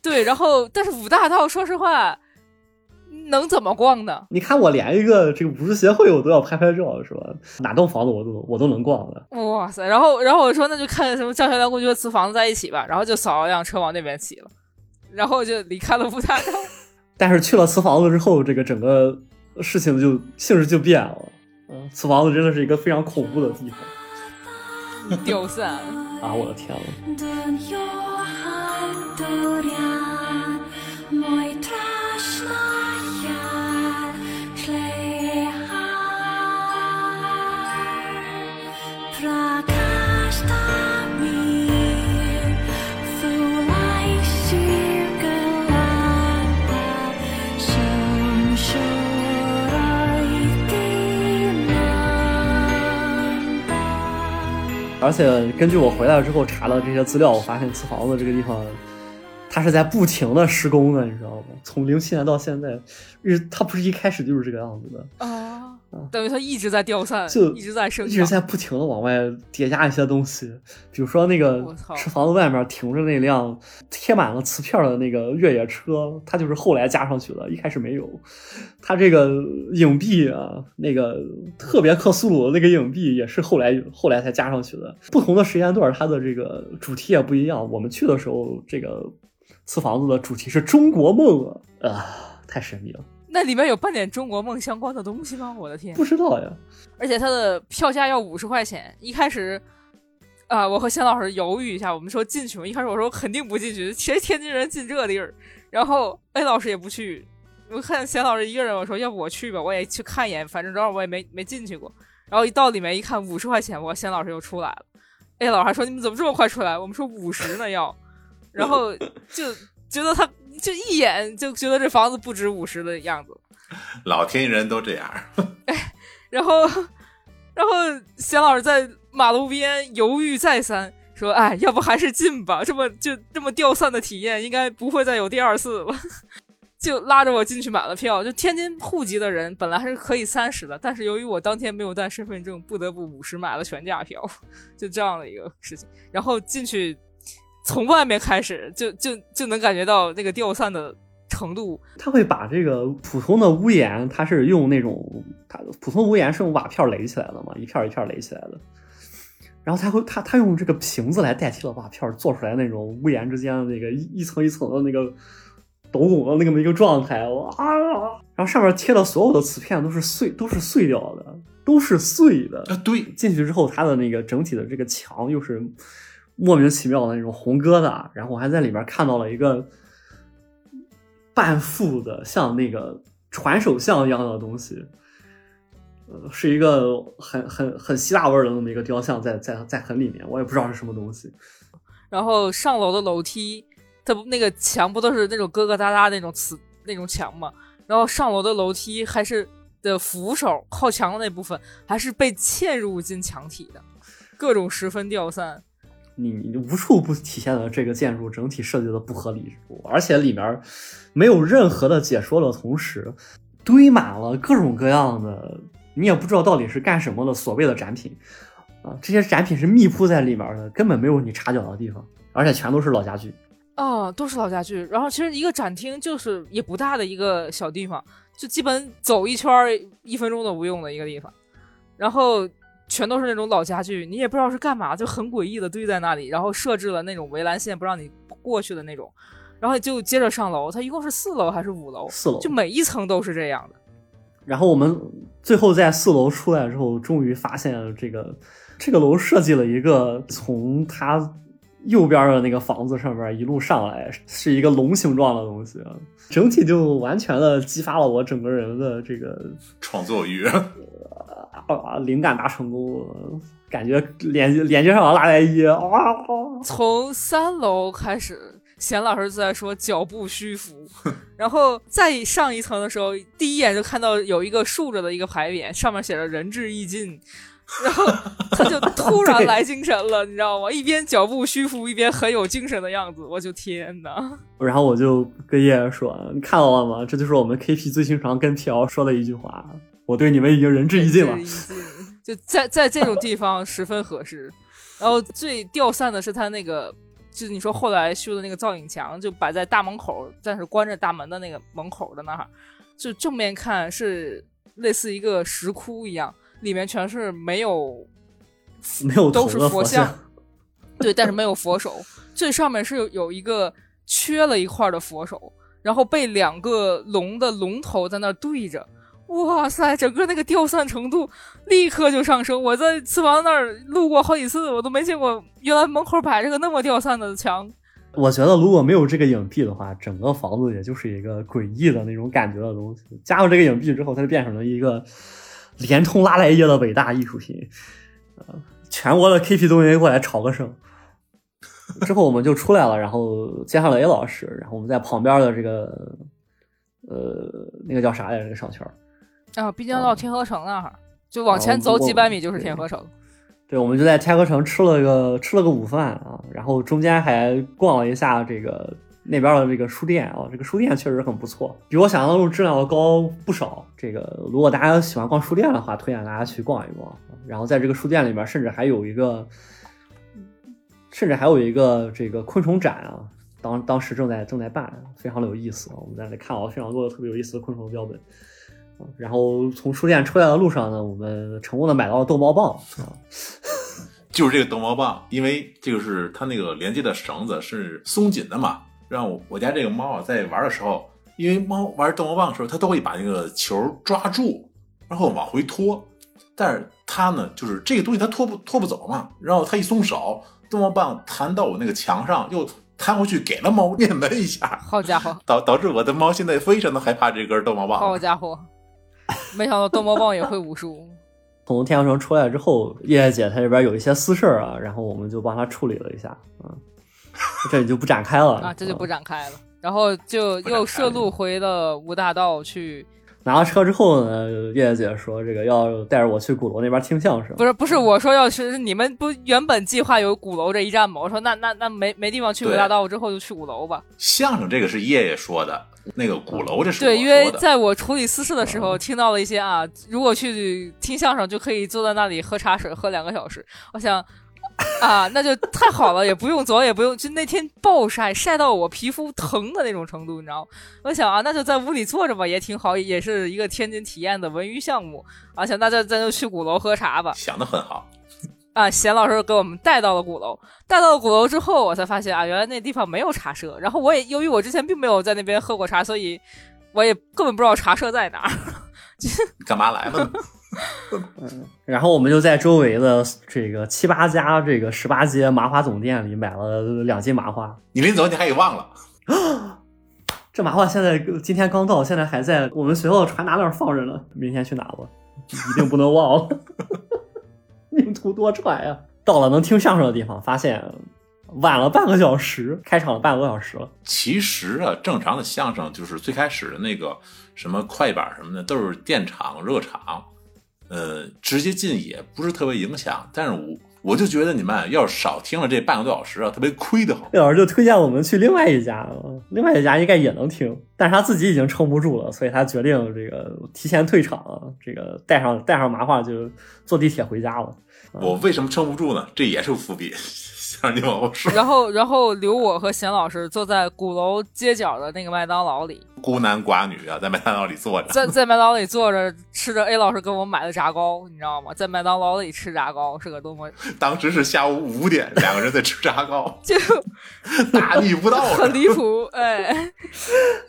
对，然后但是五大道，说实话，能怎么逛呢？
你看我连一个这个武术协会我都要拍拍照，是吧？哪栋房子我都我都能逛的。
哇塞！然后然后我说那就看什么教学良公爵和瓷房子在一起吧，然后就扫了辆车往那边骑了，然后就离开了五大道。
但是去了瓷房子之后，这个整个事情就性质就变了。嗯，瓷房子真的是一个非常恐怖的地方
吊散，
啊！我的天呐！而且根据我回来之后查的这些资料，我发现瓷房子这个地方，它是在不停的施工的，你知道吗？从零七年到现在，日它不是一开始就是这个样子的，
啊，等于它一直在掉散，
就
一直在生
一直。在不停的往外叠加一些东西，比如说那个
我操
瓷房子外面停着那辆贴满了瓷片的那个越野车，它就是后来加上去的，一开始没有。它这个影壁啊，那个特别克苏鲁的那个影壁也是后来后来才加上去的。不同的时间段，它的这个主题也不一样。我们去的时候，这个瓷房子的主题是中国梦啊，啊，太神秘了，
那里面有半点中国梦相关的东西吗？我的天！
不知道呀。
而且它的票价要五十块钱。一开始，啊、我和仙老师犹豫一下，我们说进去吗？一开始我说肯定不进去，谁天津人进这地儿？然后 A 老师也不去，我看仙老师一个人，我说要不我去吧，我也去看一眼，反正正好我也没没进去过。然后一到里面一看，五十块钱，我仙老师又出来了。A 老师还说你们怎么这么快出来？我们说五十呢要，然后就觉得他就一眼就觉得这房子不值五十的样子。
老天津人都这样。
然后，然后贤老师在马路边犹豫再三，说：“哎，要不还是进吧，这么就这么掉散的体验，应该不会再有第二次了。”就拉着我进去买了票。就天津户籍的人本来还是可以三十的，但是由于我当天没有带身份证，不得不五十买了全价票，就这样的一个事情。然后进去，从外面开始就就就能感觉到那个掉散的程度
他会把这个普通的屋檐，它是用那种，它普通屋檐是用瓦片垒起来的嘛，一片一片垒起来的。然后他会他他用这个瓶子来代替了瓦片，做出来那种屋檐之间的那个一一层一层的那个斗拱的那么一个状态，哇！然后上面贴的所有的瓷片都是碎，都是碎掉的，都是碎的。
啊，对，
进去之后，它的那个整体的这个墙又是莫名其妙的那种红疙瘩，然后我还在里面看到了一个半副的像那个传手像一样的东西，呃，是一个很很很希腊味儿的那么一个雕像在在在很里面，我也不知道是什么东西。
然后上楼的楼梯，它不那个墙不都是那种疙疙瘩瘩那种瓷那种墙吗？然后上楼的楼梯还是的扶手靠墙的那部分还是被嵌入进墙体的，各种十分掉散。
你无处不体现了这个建筑整体设计的不合理，而且里面没有任何的解说的同时，堆满了各种各样的你也不知道到底是干什么的所谓的展品啊，这些展品是密铺在里面的，根本没有你插脚的地方，而且全都是老家具。
哦，都是老家具。然后其实一个展厅就是也不大的一个小地方，就基本走一圈一分钟都不用的一个地方。然后全都是那种老家具，你也不知道是干嘛，就很诡异的堆在那里，然后设置了那种围栏线不让你过去的那种。然后就接着上楼，它一共是四楼还是五楼？
四楼
就每一层都是这样的。
然后我们最后在四楼出来之后，终于发现这个这个楼设计了一个从它右边的那个房子上面一路上来，是一个龙形状的东西，啊，整体就完全的激发了我整个人的这个
创作欲，
啊灵感大成功，感觉连连接上了拉莱伊啊！
从三楼开始，贤老师就在说脚步虚浮，然后再上一层的时候，第一眼就看到有一个竖着的一个牌匾，上面写着“仁至义尽”，然后他就 突然来精神了，你知道吗？一边脚步虚浮，一边很有精神的样子，我就天哪！
然后我就跟叶叶说：“你看到了吗？这就是我们 KP 最经常跟 PL 说的一句话，我对你们已经仁至义尽了。
就在在这种地方十分合适。然后最掉散的是他那个，就是你说后来修的那个造影墙，就摆在大门口，但是关着大门的那个门口的那儿。就正面看是类似一个石窟一样，里面全是没有
没有
都
是佛
像，对，但是没有佛手，最上面是有有一个缺了一块的佛手，然后被两个龙的龙头在那儿对着。哇塞，整个那个掉散程度立刻就上升。我在祠房那儿路过好几次，我都没见过，原来门口摆着个那么掉散的墙。
我觉得如果没有这个影壁的话，整个房子也就是一个诡异的那种感觉的东西。加入这个影壁之后，它就变成了一个连通拉莱耶的伟大艺术品。呃，全国的 KP 都应该过来朝个圣。之后我们就出来了，然后接上了 A 老师，然后我们在旁边的这个呃那个叫啥来着？那个商圈，
啊，滨江到天河城那儿，就往前走几百米就是天河城。
对，我们就在天河城吃了个吃了个午饭啊，然后中间还逛了一下这个那边的这个书店啊，这个书店确实很不错，比我想象中质量要高不少。这个如果大家喜欢逛书店的话，推荐大家去逛一逛。然后在这个书店里面，甚至还有一个，甚至还有一个这个昆虫展啊，当当时正在正在办，非常的有意思。我们在那看到了非常多的特别有意思的昆虫标本。啊然后从书店出来的路上呢，我们成功的买到了逗猫棒啊，
就是这个逗猫棒，因为这个是它那个连接的绳子是松紧的嘛，让我我家这个猫啊在玩的时候，因为猫玩逗猫棒的时候，它都会把那个球抓住，然后往回拖，但是它呢，就是这个东西它拖不拖不走嘛，然后它一松手，逗猫棒弹到我那个墙上，又弹回去给了猫面门一下，
好家伙，
导导致我的猫现在非常的害怕这根逗猫棒。
好家伙！没想到逗猫棒也会武术。
从天桥城出来之后，叶叶姐她这边有一些私事儿啊，然后我们就帮她处理了一下，嗯，这里就不展开了
啊，这就不展开了。然后就又顺路回了五大道去，
拿到车之后呢，叶叶姐说这个要带着我去鼓楼那边听相声，
不是不是，我说要去你们不原本计划有鼓楼这一站吗？我说那那那没没地方去五
对
大道之后就去鼓楼吧。
相声这个是叶叶说的，那个鼓楼这是
对，因为。在我处理私事的时候，听到了一些啊，如果去听相声就可以坐在那里喝茶水喝两个小时。我想啊，那就太好了，也不用走，也不用，就那天暴晒，晒到我皮肤疼的那种程度，你知道吗？我想啊，那就在屋里坐着吧，也挺好，也是一个天津体验的文娱项目。啊，想那就咱就去鼓楼喝茶吧。
想的很好，
啊，贤老师给我们带到了鼓楼，带到了鼓楼之后，我才发现啊，原来那地方没有茶社。然后我也由于我之前并没有在那边喝过茶，所以我也根本不知道茶社在哪儿。
你 干嘛来了呢？
然后我们就在周围的这个七八家这个十八街麻花总店里买了两斤麻花，
你临走你还给忘了，
这麻花现在今天刚到，现在还在我们学校的传达那儿放着呢，明天去拿吧，一定不能忘了。命途多舛呀！到了能听相声的地方，发现晚了半个小时，开场了半个多小时了。
其实啊，正常的相声就是最开始的那个什么快板什么的，都是电场热场，呃，直接进也不是特别影响。但是我我就觉得你们啊要是少听了这半个多小时啊，特别亏的慌。
魏老师就推荐我们去另外一家，呃另外一家应该也能听，但是他自己已经撑不住了，所以他决定这个提前退场，这个带上带上麻花就坐地铁回家了。
我为什么撑不住呢？这也是个伏笔，想让你往后说。
然后，然后留我和贤老师坐在鼓楼街角的那个麦当劳里，
孤男寡女啊，在麦当劳里坐着，
在在麦当劳里坐着吃着 A 老师给我们买的炸糕，你知道吗？在麦当劳里吃炸糕是个多么
当时是下午五点，两个人在吃炸糕，
就
大逆不道。
很离谱，哎。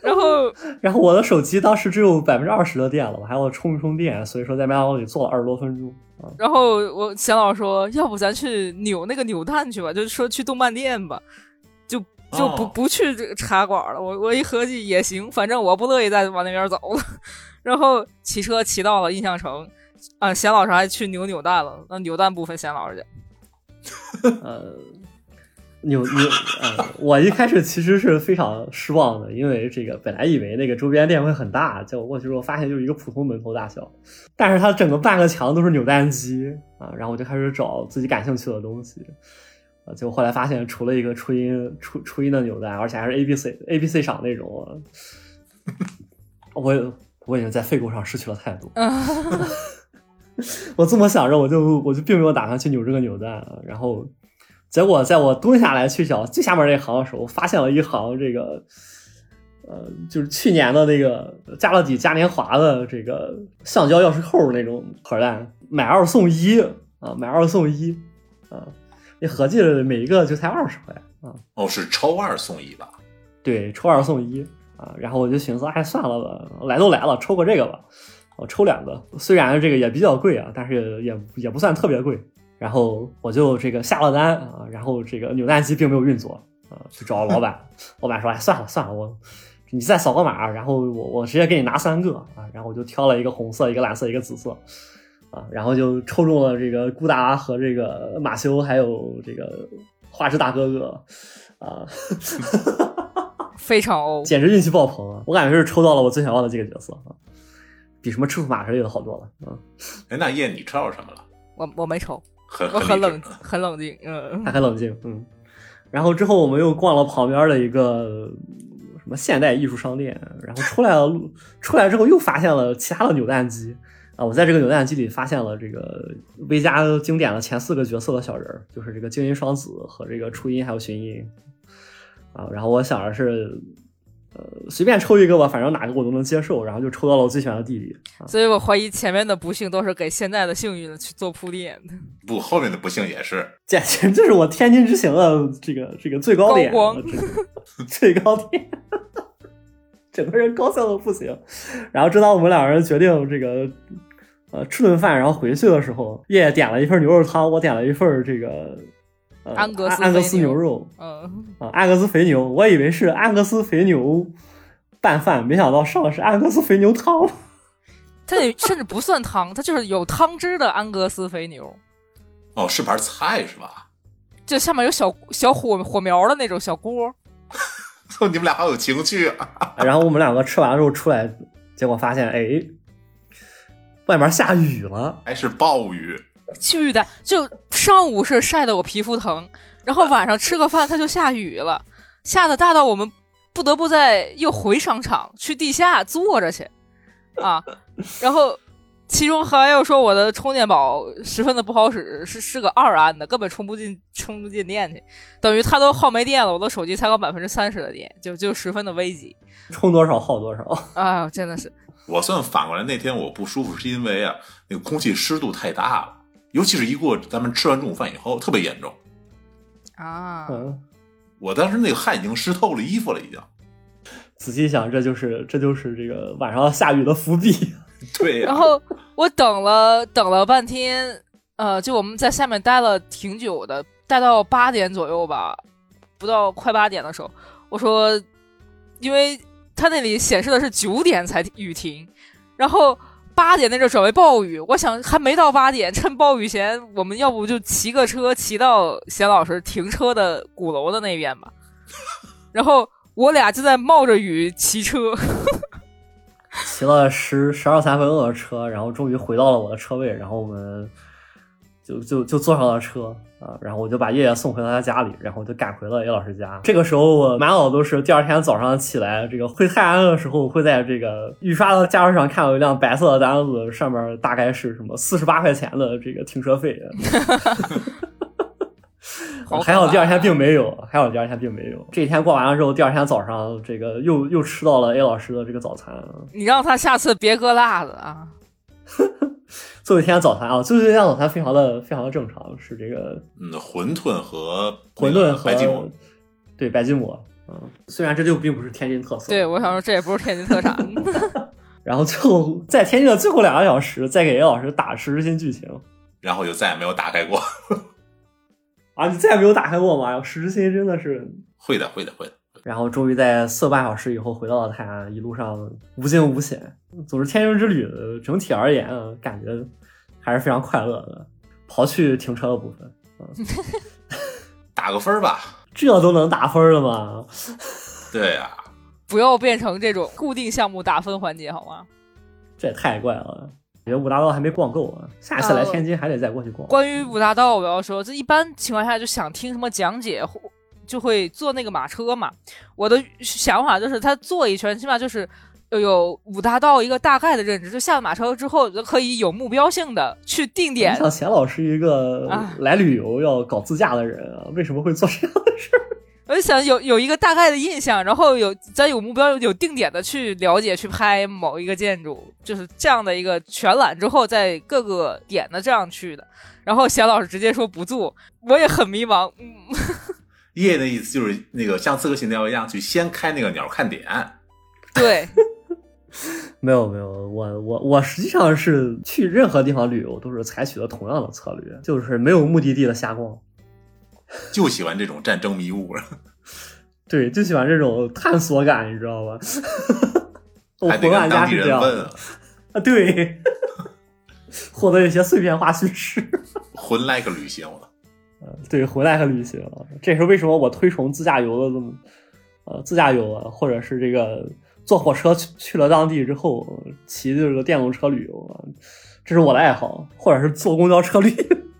然后
然后我的手机当时只有百分之二十的电了，我还要充一充电，所以说在麦当劳里坐了二十多分钟。啊，
然后我贤老师说，要不咱去扭那个扭蛋去吧，就是说去动漫店吧，就就不、
哦
不去这个茶馆了。我我一合计也行，反正我不乐意再往那边走了。然后骑车骑到了印象城，啊，贤老师还去扭扭蛋了。那扭蛋部分贤老师讲，
呃，扭扭，呃，我一开始其实是非常失望的，因为这个本来以为那个周边店会很大，结果过去之后发现就是一个普通门头大小，但是它整个半个墙都是扭蛋机啊，然后我就开始找自己感兴趣的东西。啊，结果后来发现，除了一个初音初初音的扭蛋，而且还是 A B C A B C 赏那种，我我已经在废购上失去了态度。我这么想着，我就我就并没有打算去扭这个扭蛋，啊然后结果在我蹲下来去找最下面那行的时候，发现了一行这个呃，就是去年的那个加勒比嘉年华的这个橡胶钥匙扣那种盒蛋，买二送一啊，买二送一啊，你合计每一个就才二十块啊，
哦，是抽二送一吧？
对，抽二送一啊，然后我就寻思，哎，算了吧，来都来了，抽个这个吧，我抽两个，虽然这个也比较贵啊，但是也也不算特别贵。然后我就这个下了单啊，然后这个扭蛋机并没有运作啊，去找老板，老板说，哎，算了算了，我你再扫个码，然后我我直接给你拿三个啊，然后我就挑了一个红色、一个蓝色、一个紫色啊，然后就抽中了这个顾达和这个马修，还有这个花枝大哥哥啊。
非常欧。
简直运气爆棚啊！我感觉是抽到了我最想要的这个角色啊，比什么赤兔马之类的好多了啊！
哎，那叶你抽到什么了？
我我没抽，
很
我很冷很冷静，嗯
他，很冷静，嗯。然后之后我们又逛了旁边的一个什么现代艺术商店，然后出来了，路出来之后又发现了其他的扭蛋机啊！我在这个扭蛋机里发现了这个 V 加经典的前四个角色的小人儿，就是这个精音双子和这个初音还有寻音啊。然后我想着是。呃，随便抽一个吧，反正哪个我都能接受，然后就抽到了我最喜欢的弟弟啊！
所以我怀疑前面的不幸都是给现在的幸运去做铺垫的。
不，后面的不幸也是。
简直就是我天津之行的这个这个最高点，
高光
这个 最高点，整个人高兴的不行。然后直到我们两个人决定这个呃吃顿饭，然后回去的时候，叶叶点了一份牛肉汤，我点了一份这个。呃
安格斯
安格斯
牛
牛肉
嗯，
啊，安格斯肥牛，我以为是安格斯肥牛拌饭，没想到上的是安格斯肥牛汤。
它也甚至不算汤，它就是有汤汁的安格斯肥牛，
哦，是盘菜是吧？
就下面有小小火火苗的那种小锅。
你们俩好有情趣啊！
然后我们两个吃完之后出来，结果发现，哎，外面下雨了。
还是暴雨，
去的，就上午是晒得我皮肤疼，然后晚上吃个饭它就下雨了，下的大到我们不得不再又回商场去地下坐着去。啊，然后其中还有说我的充电宝十分的不好使，是是个二安的，根本充不进充不进电去，等于它都耗没电了，我的手机才有百分之三十的电，就就十分的危急。
充多少耗多少。
啊，真的是。
我算反过来，那天我不舒服是因为啊，那个空气湿度太大了，尤其是一过咱们吃完中午饭以后，特别严重。
啊，
嗯，
我当时那个汗已经湿透了衣服了，已经。
仔细想，这就是这就是这个晚上下雨的伏笔。
对呀、
然后我等了等了半天，呃，就我们在下面待了挺久的，待到八点左右吧，不到快八点的时候，我说，因为他那里显示的是九点才雨停，然后八点那阵转为暴雨，我想还没到八点，趁暴雨前，我们要不就骑个车骑到贤老师停车的鼓楼的那边吧，然后我俩就在冒着雨骑车。
骑了十十二三分钟的车，然后终于回到了我的车位，然后我们就就就坐上了车啊，然后我就把叶叶送回了他家里，然后我就赶回了叶老师家。这个时候我满脑都是第二天早上起来，这个回泰安的时候，会在这个雨刷的驾驶上看到一辆白色的单子，上面大概是什么四十八块钱的这个停车费。
好
还好第二天并没有，还好第二天并没有。这一天过完了之后，第二天早上这个又又吃到了 A 老师的这个早餐。
你让他下次别搁辣子啊！
最后一天早餐啊，最后一天早餐非常的非常的正常，是这个
嗯，馄饨和
馄饨和
白吉馍，
对白吉馍。嗯，虽然这就并不是天津特色。
对，我想说这也不是天津特产。
然后最后在天津的最后两个小时，再给叶老师打实时新剧情
然后就再也没有打开过。
啊！你再也没有打开过吗？实时新真的是。
会的，会的，会的。
然后终于在四个半小时以后回到了泰安，一路上无惊无险。总之，天津之旅整体而言啊，感觉还是非常快乐的，刨去停车的部分，
打个分儿吧。
这都能打分了吗？
对呀、
不要变成这种固定项目打分环节，好吗？
这也太怪了。觉得五大道还没逛够啊，下次来天津还得再过去逛。
关于五大道，我要说，这一般情况下就想听什么讲解，或就会坐那个马车嘛。我的想法就是，他坐一圈，起码就是有有五大道一个大概的认知，就下了马车之后，就可以有目标性的去定点。
像钱老师一个
啊
来旅游要搞自驾的人啊，为什么会做这样的事儿？
我就想有有一个大概的印象，然后有咱有目标、有定点的去了解、去拍某一个建筑，就是这样的一个全览之后，在各个点的这样去的。然后贤老师直接说不做，我也很迷茫。嗯，
叶的意思就是那个像《刺客信条》一样，去先开那个鸟看点。
对，
没有没有，我我我实际上是去任何地方旅游都是采取的同样的策略，就是没有目的地的瞎逛。
就喜欢这种战争迷雾，
对，就喜欢这种探索感，你知道吧？我
还得
魂玩家是这样
啊，
啊，对，获得一些碎片化叙事。
魂 like 旅行了。
对，回来和旅行，这也是为什么我推崇自驾游的这么，呃，自驾游啊，或者是这个坐火车去去了当地之后，骑这个电动车旅游，这是我的爱好，或者是坐公交车旅。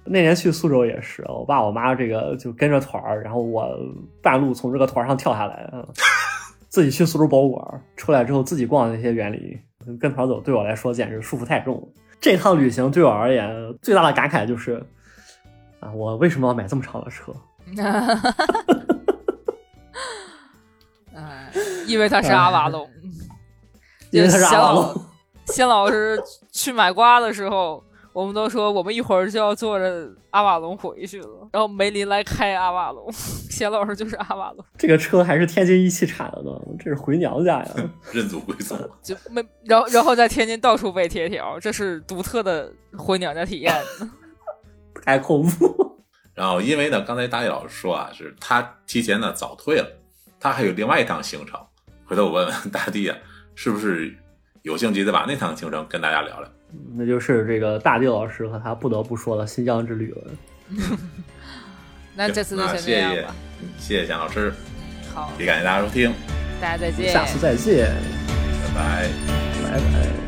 那年去苏州也是，我爸我妈这个就跟着团儿，然后我半路从这个团儿上跳下来，啊，自己去苏州博物馆，出来之后自己逛那些园林，跟团走对我来说简直束缚太重了。这趟旅行对我而言最大的感慨就是，啊，我为什么要买这么长的车？
哎，因为他是阿瓦隆，
因为他是阿瓦隆。
仙老师去买瓜的时候，我们都说我们一会儿就要坐着阿瓦隆回去了，然后梅林来开阿瓦隆，仙老师就是阿瓦隆，
这个车还是天津一汽产的呢，这是回娘家呀！
认祖归宗。
就没，然后然后在天津到处被贴条，这是独特的回娘家体验。
太恐怖。
然后因为呢，刚才大一老师说啊，是他提前呢早退了，他还有另外一趟行程。回头我问问大地啊，是不是有兴趣再把那趟行程跟大家聊聊？
那就是这个大地老师和他不得不说的新疆之旅了。
那这次就
那谢谢
先这样吧。
谢谢蒋老师，
好，
也感谢大家收听，
大家再见。
下次再见，
拜拜。
拜拜。